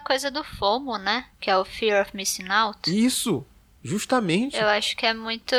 coisa do FOMO, né? Que é o Fear of Missing Out. Isso! Justamente. Eu acho que é muito.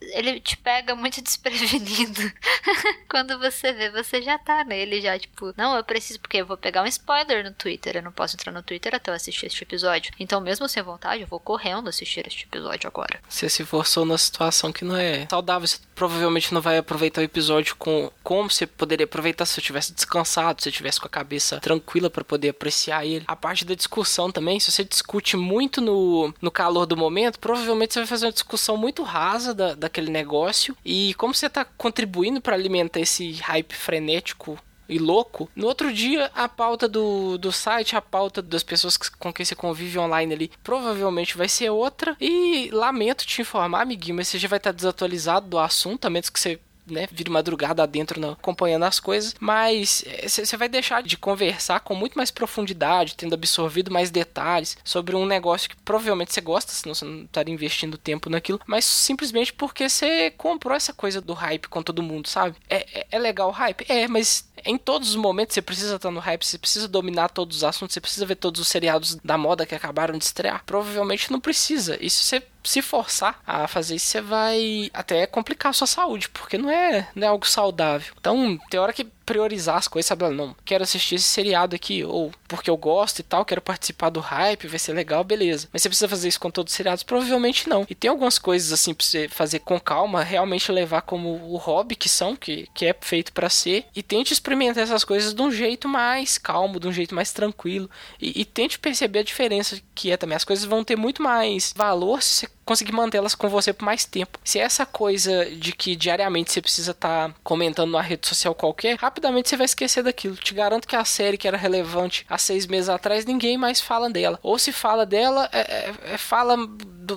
Ele te pega muito desprevenido. Quando você vê, você já tá nele, já, tipo, não, eu preciso, porque eu vou pegar um spoiler no Twitter. Eu não posso entrar no Twitter até eu assistir este episódio. Então, mesmo sem vontade, eu vou correndo assistir este episódio agora. Você se forçou numa situação que não é saudável. Você provavelmente não vai aproveitar o episódio com como você poderia aproveitar se você tivesse descansado, se você tivesse com a cabeça tranquila para poder apreciar ele. A parte da discussão também, se você discute muito no, no calor do momento, provavelmente provavelmente você vai fazer uma discussão muito rasa da, daquele negócio. E como você está contribuindo para alimentar esse hype frenético e louco. No outro dia, a pauta do, do site, a pauta das pessoas com quem você convive online ali, provavelmente vai ser outra. E lamento te informar, amiguinho, mas você já vai estar desatualizado do assunto, a menos que você né, vira madrugada adentro não, acompanhando as coisas, mas você vai deixar de conversar com muito mais profundidade, tendo absorvido mais detalhes sobre um negócio que provavelmente você gosta, senão você não estaria investindo tempo naquilo, mas simplesmente porque você comprou essa coisa do hype com todo mundo, sabe? É, é, é legal o hype? É, mas em todos os momentos você precisa estar no hype, você precisa dominar todos os assuntos, você precisa ver todos os seriados da moda que acabaram de estrear. Provavelmente não precisa. Isso você se forçar a fazer isso, você vai até complicar a sua saúde, porque não é, não é algo saudável. Então, tem hora que priorizar as coisas, sabe? Não, quero assistir esse seriado aqui, ou porque eu gosto e tal, quero participar do hype, vai ser legal, beleza. Mas você precisa fazer isso com todos os seriados? Provavelmente não. E tem algumas coisas assim pra você fazer com calma, realmente levar como o hobby que são, que, que é feito para ser, e tente experimentar essas coisas de um jeito mais calmo, de um jeito mais tranquilo, e, e tente perceber a diferença que é também. As coisas vão ter muito mais valor se você conseguir mantê-las com você por mais tempo. Se é essa coisa de que diariamente você precisa estar tá comentando numa rede social qualquer, rapidamente você vai esquecer daquilo. Te garanto que a série que era relevante há seis meses atrás, ninguém mais fala dela. Ou se fala dela, é, é, é fala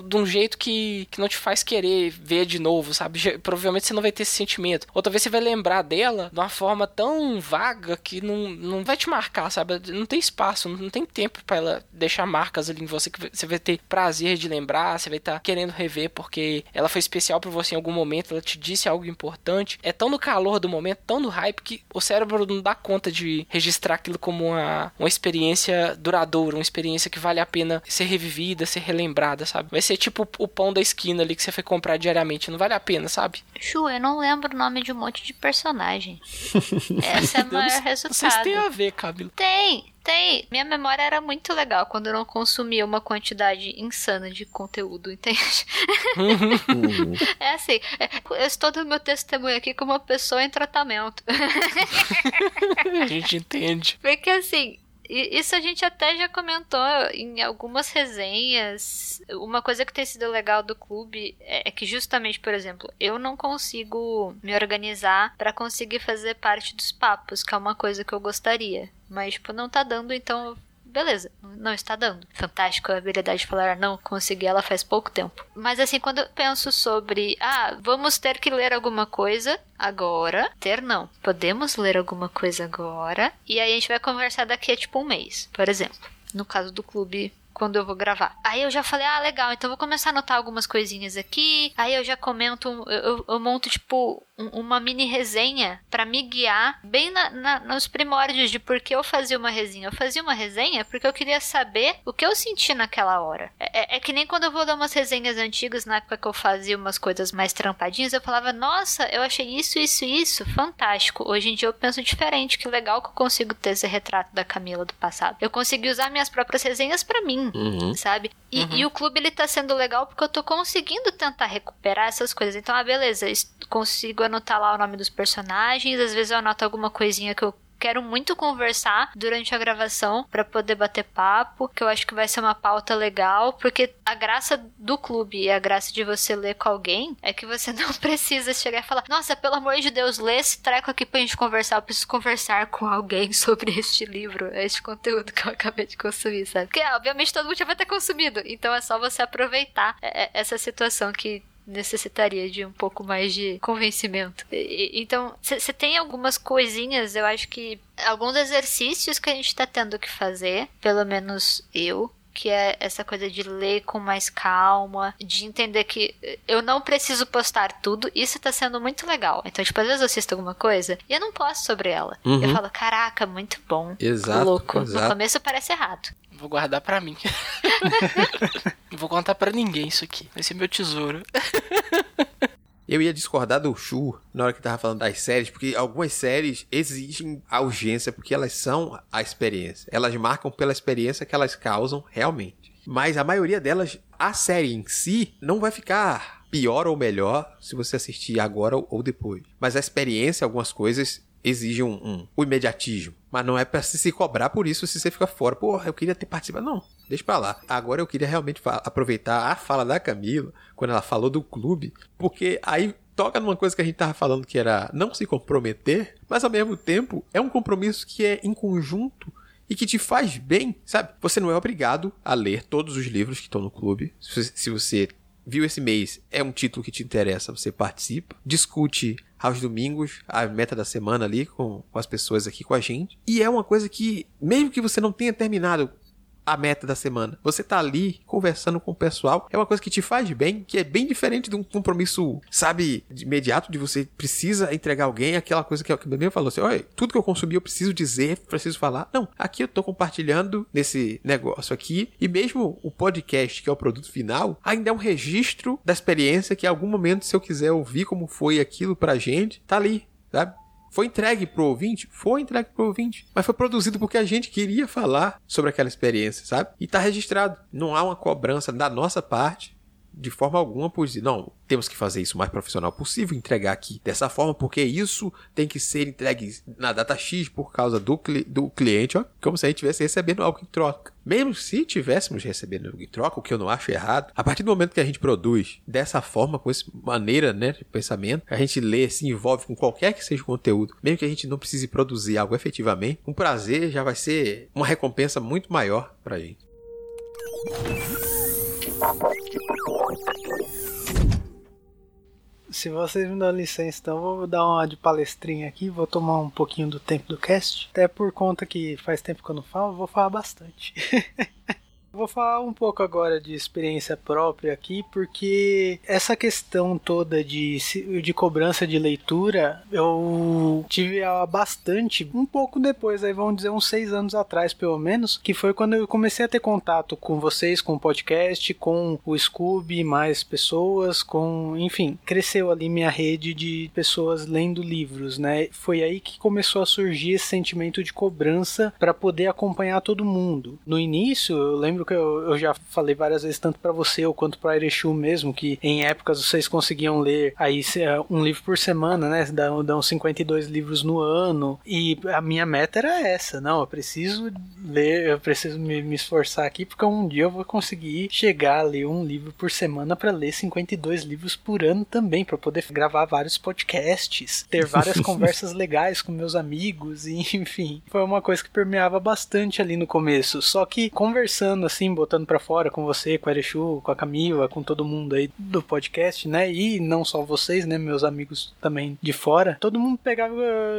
de um jeito que, que não te faz querer ver de novo, sabe? Provavelmente você não vai ter esse sentimento. Outra vez você vai lembrar dela de uma forma tão vaga que não, não vai te marcar, sabe? Não tem espaço, não tem tempo para ela deixar marcas ali em você que você vai ter prazer de lembrar, você vai estar tá querendo rever porque ela foi especial para você em algum momento, ela te disse algo importante. É tão no calor do momento, tão no hype que o cérebro não dá conta de registrar aquilo como uma, uma experiência duradoura, uma experiência que vale a pena ser revivida, ser relembrada, sabe? Vai ser tipo o pão da esquina ali que você foi comprar diariamente, não vale a pena, sabe? Chu, eu não lembro o nome de um monte de personagem. Essa é o maior resultado. Se tem a ver, Camilo. Tem, tem. Minha memória era muito legal quando eu não consumia uma quantidade insana de conteúdo, entende? Uhum. é assim, é, eu estou dando meu testemunho aqui como uma pessoa em tratamento. a gente entende. Porque assim, isso a gente até já comentou em algumas resenhas. Uma coisa que tem sido legal do clube é, é que justamente, por exemplo, eu não consigo me organizar para conseguir fazer parte dos papos, que é uma coisa que eu gostaria. Mas, tipo, não tá dando, então beleza, não está dando. Fantástico a habilidade de falar não, consegui ela faz pouco tempo. Mas assim, quando eu penso sobre, ah, vamos ter que ler alguma coisa agora, ter não. Podemos ler alguma coisa agora e aí a gente vai conversar daqui a tipo um mês, por exemplo. No caso do clube quando eu vou gravar. Aí eu já falei, ah, legal, então vou começar a anotar algumas coisinhas aqui. Aí eu já comento, eu, eu monto tipo uma mini resenha para me guiar bem na, na, nos primórdios de por que eu fazia uma resenha. Eu fazia uma resenha porque eu queria saber o que eu senti naquela hora. É, é, é, que nem quando eu vou dar umas resenhas antigas, na época que eu fazia umas coisas mais trampadinhas, eu falava, nossa, eu achei isso, isso, isso, fantástico. Hoje em dia eu penso diferente, que legal que eu consigo ter esse retrato da Camila do passado. Eu consegui usar minhas próprias resenhas para mim, uhum. sabe? E, uhum. e, o clube ele tá sendo legal porque eu tô conseguindo tentar recuperar essas coisas. Então, ah, beleza, consigo anotar lá o nome dos personagens, às vezes eu anoto alguma coisinha que eu quero muito conversar durante a gravação para poder bater papo, que eu acho que vai ser uma pauta legal, porque a graça do clube e a graça de você ler com alguém é que você não precisa chegar e falar: "Nossa, pelo amor de Deus, lê esse treco aqui pra gente conversar, eu preciso conversar com alguém sobre este livro, este conteúdo que eu acabei de consumir", sabe? Porque obviamente todo mundo já vai ter consumido, então é só você aproveitar é, é, essa situação que necessitaria de um pouco mais de convencimento. E, então, você tem algumas coisinhas, eu acho que alguns exercícios que a gente está tendo que fazer, pelo menos eu, que é essa coisa de ler com mais calma, de entender que eu não preciso postar tudo, isso tá sendo muito legal. Então, tipo, às vezes eu assisto alguma coisa e eu não posto sobre ela. Uhum. Eu falo, caraca, muito bom. Exato. Louco. Exato. No começo parece errado. Vou guardar para mim. vou contar para ninguém isso aqui. Vai ser meu tesouro. Eu ia discordar do Shu na hora que tava falando das séries, porque algumas séries exigem urgência, porque elas são a experiência. Elas marcam pela experiência que elas causam realmente. Mas a maioria delas, a série em si, não vai ficar pior ou melhor se você assistir agora ou depois. Mas a experiência, algumas coisas, exigem um, um, um imediatismo. Mas não é pra se cobrar por isso se você fica fora. Porra, eu queria ter participado. Não, deixa pra lá. Agora eu queria realmente aproveitar a fala da Camila, quando ela falou do clube, porque aí toca numa coisa que a gente tava falando que era não se comprometer, mas ao mesmo tempo é um compromisso que é em conjunto e que te faz bem, sabe? Você não é obrigado a ler todos os livros que estão no clube. Se você viu esse mês, é um título que te interessa, você participa, discute aos domingos a meta da semana ali com, com as pessoas aqui com a gente. E é uma coisa que, mesmo que você não tenha terminado a meta da semana. Você tá ali conversando com o pessoal, é uma coisa que te faz bem, que é bem diferente de um compromisso, sabe, de imediato, de você precisa entregar alguém, aquela coisa que, que o Bebê falou assim: olha, tudo que eu consumi eu preciso dizer, preciso falar. Não, aqui eu tô compartilhando nesse negócio aqui, e mesmo o podcast, que é o produto final, ainda é um registro da experiência que em algum momento, se eu quiser ouvir como foi aquilo pra gente, tá ali, sabe? Foi entregue pro ouvinte? Foi entregue pro ouvinte. Mas foi produzido porque a gente queria falar sobre aquela experiência, sabe? E tá registrado. Não há uma cobrança da nossa parte de forma alguma dizer, não, temos que fazer isso o mais profissional possível, entregar aqui dessa forma, porque isso tem que ser entregue na data X por causa do, cli do cliente, ó, como se a gente estivesse recebendo algo em troca. Mesmo se tivéssemos recebendo algo em troca, o que eu não acho errado, a partir do momento que a gente produz dessa forma, com essa maneira né, de pensamento, a gente lê, se envolve com qualquer que seja o conteúdo, mesmo que a gente não precise produzir algo efetivamente, um prazer já vai ser uma recompensa muito maior pra gente. Se vocês me dão licença, então vou dar uma de palestrinha aqui, vou tomar um pouquinho do tempo do cast. Até por conta que faz tempo que eu não falo, vou falar bastante. Vou falar um pouco agora de experiência própria aqui, porque essa questão toda de, de cobrança de leitura eu tive ela bastante, um pouco depois, aí vamos dizer uns seis anos atrás, pelo menos, que foi quando eu comecei a ter contato com vocês, com o podcast, com o Scooby, mais pessoas, com, enfim, cresceu ali minha rede de pessoas lendo livros, né? Foi aí que começou a surgir esse sentimento de cobrança para poder acompanhar todo mundo. No início, eu lembro lembro que eu, eu já falei várias vezes, tanto para você ou quanto para Erechu mesmo, que em épocas vocês conseguiam ler aí é, um livro por semana, né? Dão, dão 52 livros no ano. E a minha meta era essa, não, eu preciso ler, eu preciso me, me esforçar aqui, porque um dia eu vou conseguir chegar a ler um livro por semana para ler 52 livros por ano também, para poder gravar vários podcasts, ter várias conversas legais com meus amigos, e, enfim. Foi uma coisa que permeava bastante ali no começo. Só que conversando assim, botando para fora com você, com a Erechu, com a Camila, com todo mundo aí do podcast, né? E não só vocês, né? Meus amigos também de fora. Todo mundo pegava,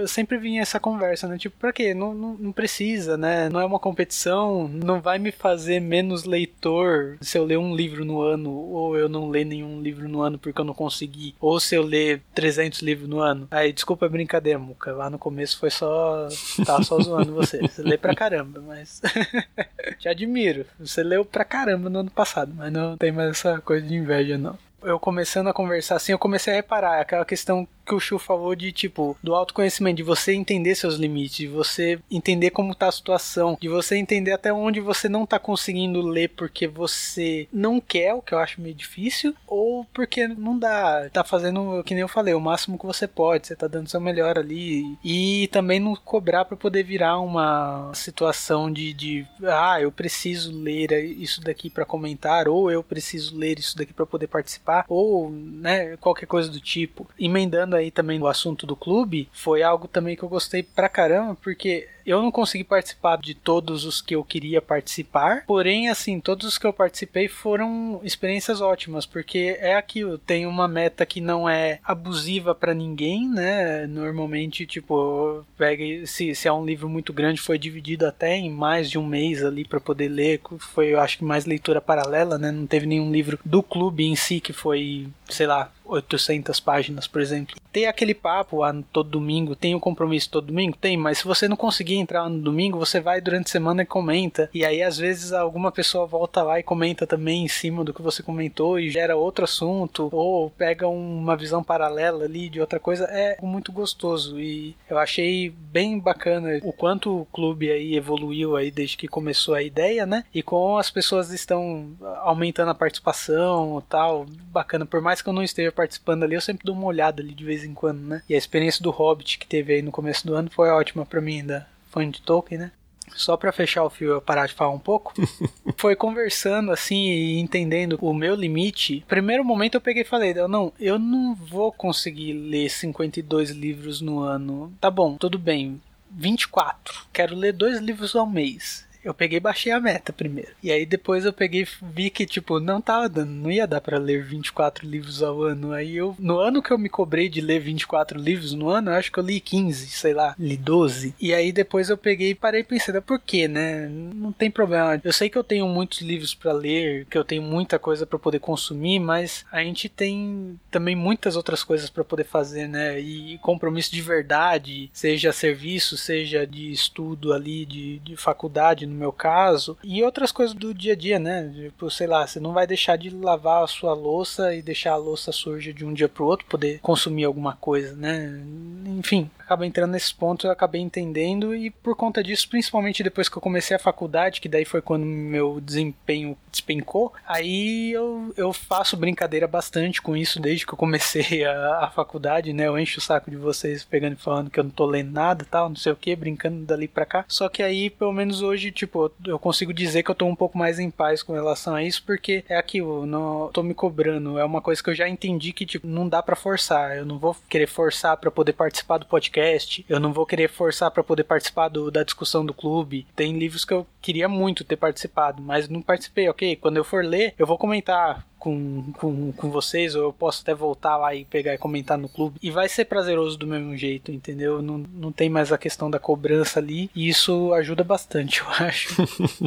sempre vinha essa conversa, né? Tipo, pra quê? Não, não, não precisa, né? Não é uma competição, não vai me fazer menos leitor se eu ler um livro no ano ou eu não ler nenhum livro no ano porque eu não consegui, ou se eu ler 300 livros no ano. Aí, desculpa a brincadeira, Muca. Lá no começo foi só. Tava só zoando você. Você lê pra caramba, mas. Te admiro. Você leu pra caramba no ano passado, mas não tem mais essa coisa de inveja, não. Eu começando a conversar assim, eu comecei a reparar aquela questão que o Chu falou de tipo do autoconhecimento, de você entender seus limites, de você entender como tá a situação, de você entender até onde você não tá conseguindo ler porque você não quer, o que eu acho meio difícil, ou porque não dá, tá fazendo que nem eu falei, o máximo que você pode, você tá dando seu melhor ali e também não cobrar para poder virar uma situação de, de ah, eu preciso ler isso daqui para comentar ou eu preciso ler isso daqui para poder participar ou, né, qualquer coisa do tipo. Emendando aí também o assunto do clube, foi algo também que eu gostei pra caramba, porque eu não consegui participar de todos os que eu queria participar, porém, assim, todos os que eu participei foram experiências ótimas, porque é aquilo, tem uma meta que não é abusiva para ninguém, né? Normalmente, tipo, pega se, se é um livro muito grande, foi dividido até em mais de um mês ali para poder ler, foi, eu acho que mais leitura paralela, né? Não teve nenhum livro do clube em si que foi, sei lá, 800 páginas, por exemplo. Tem aquele papo lá todo domingo, tem o um compromisso todo domingo? Tem, mas se você não conseguir entrar no domingo, você vai durante a semana e comenta. E aí, às vezes, alguma pessoa volta lá e comenta também em cima do que você comentou e gera outro assunto, ou pega uma visão paralela ali de outra coisa. É muito gostoso e eu achei bem bacana o quanto o clube aí evoluiu aí desde que começou a ideia, né? E como as pessoas estão aumentando a participação tal. Bacana, por mais que eu não esteja participando ali, eu sempre dou uma olhada ali de vez em quando, né? E a experiência do Hobbit que teve aí no começo do ano foi ótima para mim, ainda fã de Tolkien, né? Só para fechar o fio eu parar de falar um pouco, foi conversando assim e entendendo o meu limite. Primeiro momento eu peguei e falei: "Não, eu não vou conseguir ler 52 livros no ano. Tá bom, tudo bem. 24. Quero ler dois livros ao mês eu peguei e baixei a meta primeiro. E aí depois eu peguei vi que, tipo, não tava dando, não ia dar para ler 24 livros ao ano. Aí eu, no ano que eu me cobrei de ler 24 livros no ano, eu acho que eu li 15, sei lá, li 12. E aí depois eu peguei e parei pensando, por quê, né? Não tem problema. Eu sei que eu tenho muitos livros para ler, que eu tenho muita coisa para poder consumir, mas a gente tem também muitas outras coisas para poder fazer, né? E compromisso de verdade, seja serviço, seja de estudo ali, de, de faculdade, no meu caso, e outras coisas do dia a dia, né? Tipo, sei lá, você não vai deixar de lavar a sua louça e deixar a louça suja de um dia pro outro, poder consumir alguma coisa, né? Enfim, acaba entrando nesses pontos, eu acabei entendendo e por conta disso, principalmente depois que eu comecei a faculdade, que daí foi quando meu desempenho despencou, aí eu, eu faço brincadeira bastante com isso desde que eu comecei a, a faculdade, né? Eu encho o saco de vocês pegando e falando que eu não tô lendo nada tal, não sei o que, brincando dali pra cá. Só que aí, pelo menos hoje, tipo, eu consigo dizer que eu tô um pouco mais em paz com relação a isso, porque é aquilo, não tô me cobrando, é uma coisa que eu já entendi que, tipo, não dá para forçar, eu não vou querer forçar para poder participar do podcast podcast, eu não vou querer forçar para poder participar do, da discussão do clube. Tem livros que eu queria muito ter participado, mas não participei, ok? Quando eu for ler, eu vou comentar com, com, com vocês, ou eu posso até voltar lá e pegar e comentar no clube. E vai ser prazeroso do mesmo jeito, entendeu? Não, não tem mais a questão da cobrança ali, e isso ajuda bastante, eu acho.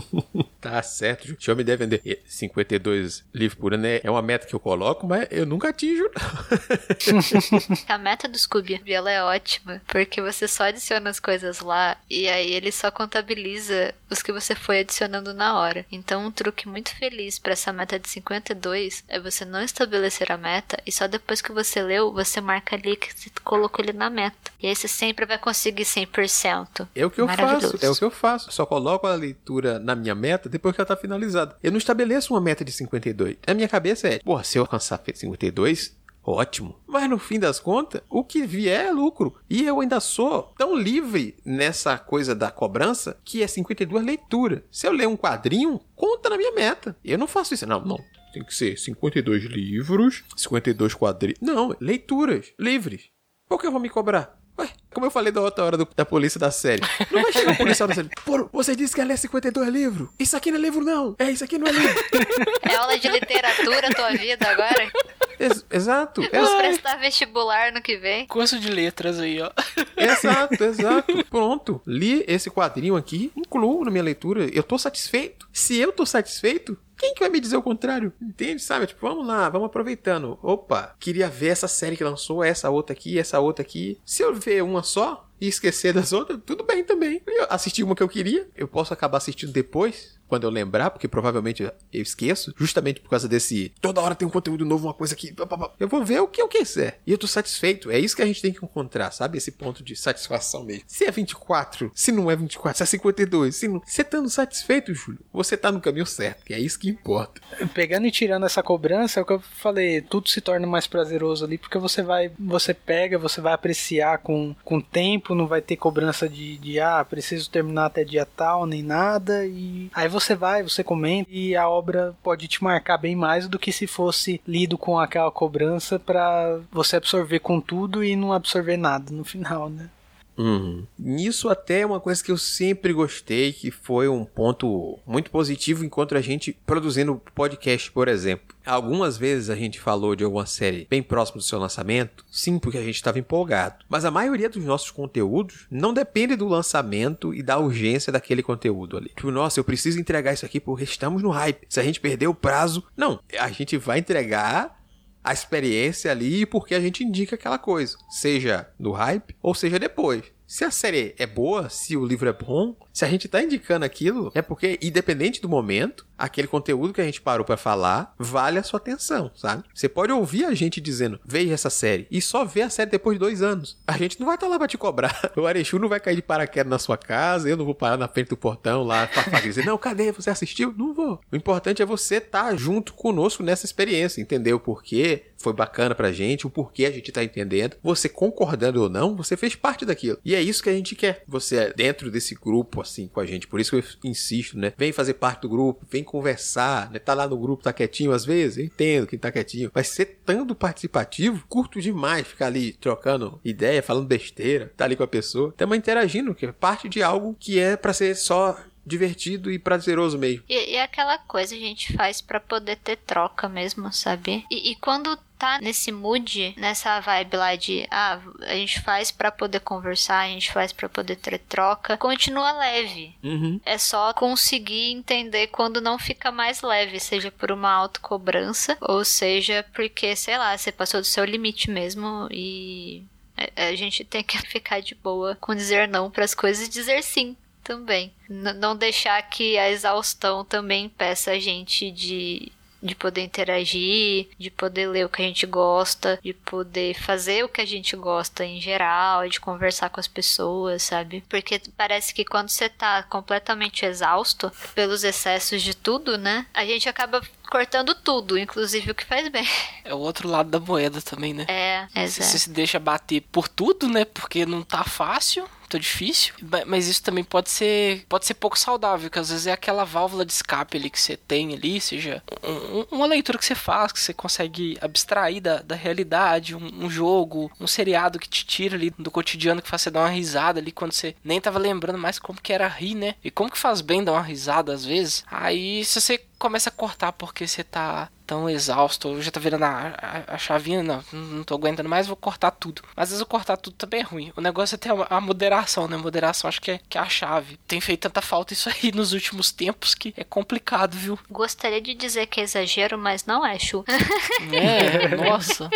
tá certo, deixa eu me defender. 52 livros por ano é, é uma meta que eu coloco, mas eu nunca atinjo. a meta do Scooby, ela é ótima, porque você só adiciona as coisas lá, e aí ele só contabiliza os que você foi adicionando na hora. Então, um truque muito feliz para essa meta de 52 é você não estabelecer a meta e só depois que você leu, você marca ali que você colocou ele na meta. E aí você sempre vai conseguir 100%. É o que eu faço, é o que eu faço. Só coloco a leitura na minha meta depois que ela tá finalizada. Eu não estabeleço uma meta de 52. A minha cabeça é, porra, se eu alcançar 52, ótimo. Mas no fim das contas, o que vier é lucro. E eu ainda sou tão livre nessa coisa da cobrança que é 52 leituras. Se eu ler um quadrinho, conta na minha meta. Eu não faço isso. Não, não tem que ser 52 livros, 52 quadrinhos. Não, leituras livres. Por que eu vou me cobrar? Ué, como eu falei da outra hora do, da polícia da série. Não vai chegar o policial da série. Pô, você disse que ela é 52 livros. Isso aqui não é livro, não. É, isso aqui não é livro. É aula de literatura tua vida agora? Ex exato. Vamos é. prestar vestibular no que vem. Curso de letras aí, ó. Exato, exato. Pronto. Li esse quadrinho aqui, incluo na minha leitura. Eu tô satisfeito. Se eu tô satisfeito, quem que vai me dizer o contrário? Entende, sabe? Tipo, vamos lá, vamos aproveitando. Opa, queria ver essa série que lançou, essa outra aqui, essa outra aqui. Se eu ver uma só e esquecer das outras, tudo bem também. Eu assisti uma que eu queria, eu posso acabar assistindo depois, quando eu lembrar, porque provavelmente eu esqueço, justamente por causa desse toda hora tem um conteúdo novo, uma coisa que eu vou ver o que eu quiser e eu tô satisfeito. É isso que a gente tem que encontrar, sabe? Esse ponto de satisfação mesmo. Se é 24, se não é 24, se é 52, se não, você estando satisfeito, Júlio, você tá no caminho certo, que é isso que importa. Pegando e tirando essa cobrança, é o que eu falei, tudo se torna mais prazeroso ali, porque você vai, você pega, você vai apreciar com com tempo, não vai ter cobrança de, de ah, preciso terminar até dia tal, nem nada e aí você vai, você comenta e a obra pode te marcar bem mais do que se fosse lido com aquela cobrança para você absorver com tudo e não absorver nada no final, né? Uhum. Nisso até é uma coisa que eu sempre gostei, que foi um ponto muito positivo enquanto a gente produzindo podcast, por exemplo. Algumas vezes a gente falou de alguma série bem próximo do seu lançamento, sim, porque a gente estava empolgado. Mas a maioria dos nossos conteúdos não depende do lançamento e da urgência daquele conteúdo ali. Tipo, nossa, eu preciso entregar isso aqui porque estamos no hype. Se a gente perder o prazo, não, a gente vai entregar a experiência ali porque a gente indica aquela coisa, seja no hype ou seja depois. Se a série é boa, se o livro é bom, se a gente tá indicando aquilo, é porque, independente do momento, aquele conteúdo que a gente parou para falar vale a sua atenção, sabe? Você pode ouvir a gente dizendo, veja essa série, e só ver a série depois de dois anos. A gente não vai estar tá lá pra te cobrar. O Arechu não vai cair de paraquedas na sua casa, eu não vou parar na frente do portão lá pra dizer, não, cadê? Você assistiu? Não vou. O importante é você estar tá junto conosco nessa experiência, entender o porquê foi bacana pra gente, o porquê a gente tá entendendo. Você concordando ou não, você fez parte daquilo. E é isso que a gente quer. Você é dentro desse grupo, assim, com a gente. Por isso que eu insisto, né? Vem fazer parte do grupo, vem conversar, né? Tá lá no grupo, tá quietinho às vezes, entendo quem tá quietinho. Mas ser tanto participativo, curto demais ficar ali trocando ideia, falando besteira, tá ali com a pessoa. Estamos interagindo, que é parte de algo que é para ser só divertido e prazeroso mesmo. E, e aquela coisa a gente faz para poder ter troca mesmo, sabe? E, e quando tá nesse mood, nessa vibe lá de ah, a gente faz para poder conversar, a gente faz para poder ter troca, continua leve. Uhum. É só conseguir entender quando não fica mais leve, seja por uma autocobrança ou seja porque, sei lá, você passou do seu limite mesmo e a gente tem que ficar de boa com dizer não para as coisas e dizer sim também. N não deixar que a exaustão também peça a gente de de poder interagir, de poder ler o que a gente gosta, de poder fazer o que a gente gosta em geral, de conversar com as pessoas, sabe? Porque parece que quando você tá completamente exausto pelos excessos de tudo, né? A gente acaba cortando tudo, inclusive o que faz bem. É o outro lado da moeda também, né? É, exato. Você se deixa bater por tudo, né? Porque não tá fácil, tá difícil. Mas isso também pode ser pode ser pouco saudável, que às vezes é aquela válvula de escape ali que você tem ali, seja um, uma leitura que você faz, que você consegue abstrair da, da realidade, um, um, jogo, um seriado que te tira ali do cotidiano, que faz você dar uma risada ali quando você nem tava lembrando mais como que era rir, né? E como que faz bem dar uma risada às vezes. Aí se você começa a cortar porque você tá tão exausto, já tá virando a, a, a chavinha, não, não tô aguentando mais, vou cortar tudo. Mas às vezes eu cortar tudo também é ruim. O negócio é ter a, a moderação, né? Moderação acho que é, que é a chave. Tem feito tanta falta isso aí nos últimos tempos que é complicado, viu? Gostaria de dizer que é exagero, mas não é, Chu. É, nossa.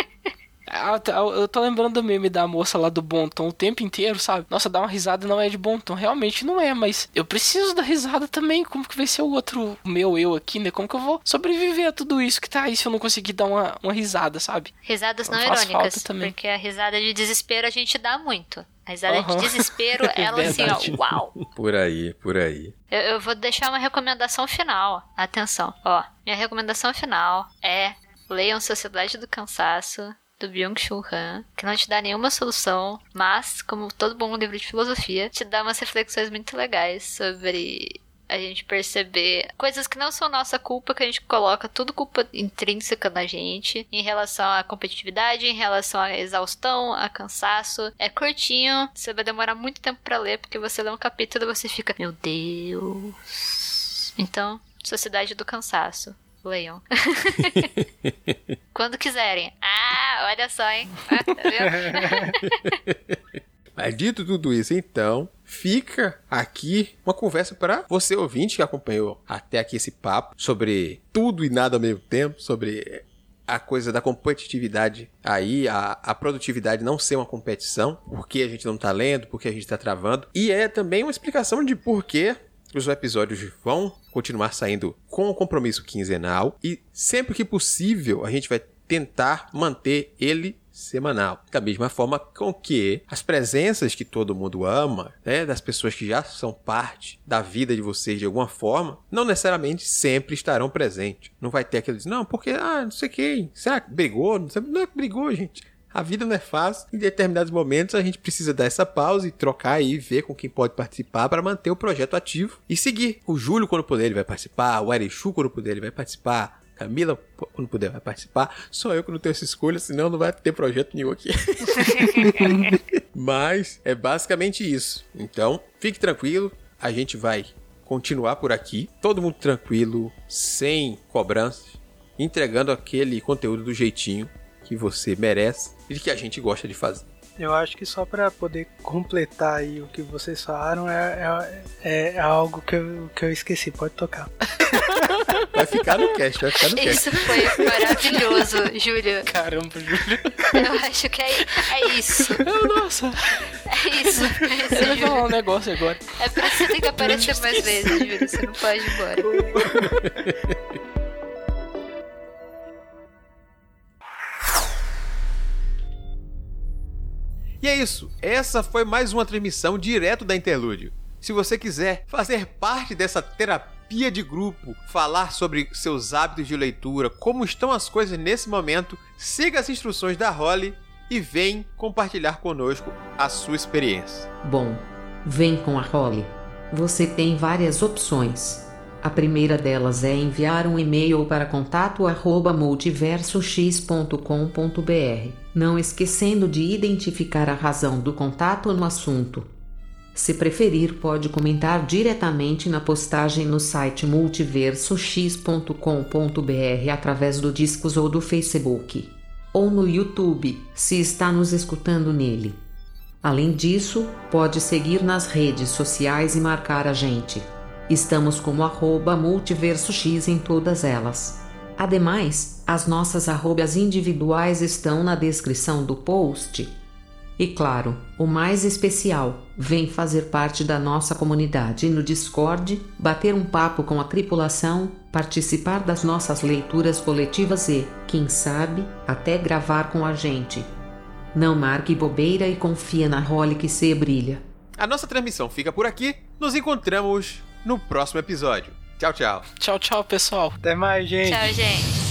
Eu tô lembrando do meme da moça lá do bom tom o tempo inteiro, sabe? Nossa, dar uma risada não é de bom tom. Realmente não é, mas eu preciso da risada também. Como que vai ser o outro meu eu aqui, né? Como que eu vou sobreviver a tudo isso que tá aí se eu não conseguir dar uma, uma risada, sabe? Risadas não irônicas. Também. Porque a risada de desespero a gente dá muito. A risada uhum. de desespero, ela assim, ó, uau. Por aí, por aí. Eu, eu vou deixar uma recomendação final. Atenção, ó. Minha recomendação final é leiam Sociedade do Cansaço do Byung-Chul Han, que não te dá nenhuma solução, mas, como todo bom livro de filosofia, te dá umas reflexões muito legais sobre a gente perceber coisas que não são nossa culpa, que a gente coloca tudo culpa intrínseca na gente, em relação à competitividade, em relação à exaustão, a cansaço. É curtinho, você vai demorar muito tempo para ler, porque você lê um capítulo e você fica, meu Deus. Então, Sociedade do Cansaço. Leiam. Quando quiserem. Ah, olha só, hein? Mas dito tudo isso, então, fica aqui uma conversa para você ouvinte que acompanhou até aqui esse papo sobre tudo e nada ao mesmo tempo, sobre a coisa da competitividade aí, a, a produtividade não ser uma competição, porque a gente não tá lendo, porque a gente tá travando. E é também uma explicação de por que os episódios vão continuar saindo com o compromisso quinzenal e sempre que possível a gente vai tentar manter ele semanal. Da mesma forma com que as presenças que todo mundo ama, né, das pessoas que já são parte da vida de vocês de alguma forma, não necessariamente sempre estarão presentes. Não vai ter aqueles, não, porque, ah, não sei quem, será que brigou? Não, sei, não é que brigou, gente. A vida não é fácil. Em determinados momentos a gente precisa dar essa pausa e trocar e ver com quem pode participar para manter o projeto ativo e seguir. O Júlio, quando puder, ele vai participar. O Erechu, quando puder, ele vai participar. Camila, quando puder, vai participar. Só eu que não tenho essa escolha, senão não vai ter projeto nenhum aqui. Mas é basicamente isso. Então, fique tranquilo. A gente vai continuar por aqui. Todo mundo tranquilo, sem cobranças, entregando aquele conteúdo do jeitinho que você merece e que a gente gosta de fazer. Eu acho que só para poder completar aí o que vocês falaram é, é, é, algo que eu, que eu esqueci. Pode tocar. Vai ficar no cast, vai ficar no cast. Isso foi maravilhoso, Júlio. Caramba, Júlio. Eu acho que é, é isso. Nossa. É isso. É isso eu vou falar um negócio agora. É que você tem que aparecer mais vezes, Júlio. Você não pode ir embora. E é isso, essa foi mais uma transmissão direto da Interlúdio. Se você quiser fazer parte dessa terapia de grupo, falar sobre seus hábitos de leitura, como estão as coisas nesse momento, siga as instruções da Holly e vem compartilhar conosco a sua experiência. Bom, vem com a Holly. Você tem várias opções. A primeira delas é enviar um e-mail para contato@multiversox.com.br, não esquecendo de identificar a razão do contato no assunto. Se preferir, pode comentar diretamente na postagem no site multiversox.com.br através do Discos ou do Facebook, ou no YouTube, se está nos escutando nele. Além disso, pode seguir nas redes sociais e marcar a gente. Estamos como arroba multiversox em todas elas. Ademais, as nossas arrobas individuais estão na descrição do post. E claro, o mais especial, vem fazer parte da nossa comunidade no Discord, bater um papo com a tripulação, participar das nossas leituras coletivas e, quem sabe, até gravar com a gente. Não marque bobeira e confia na role que se brilha. A nossa transmissão fica por aqui. Nos encontramos no próximo episódio. Tchau, tchau. Tchau, tchau, pessoal. Até mais, gente. Tchau, gente.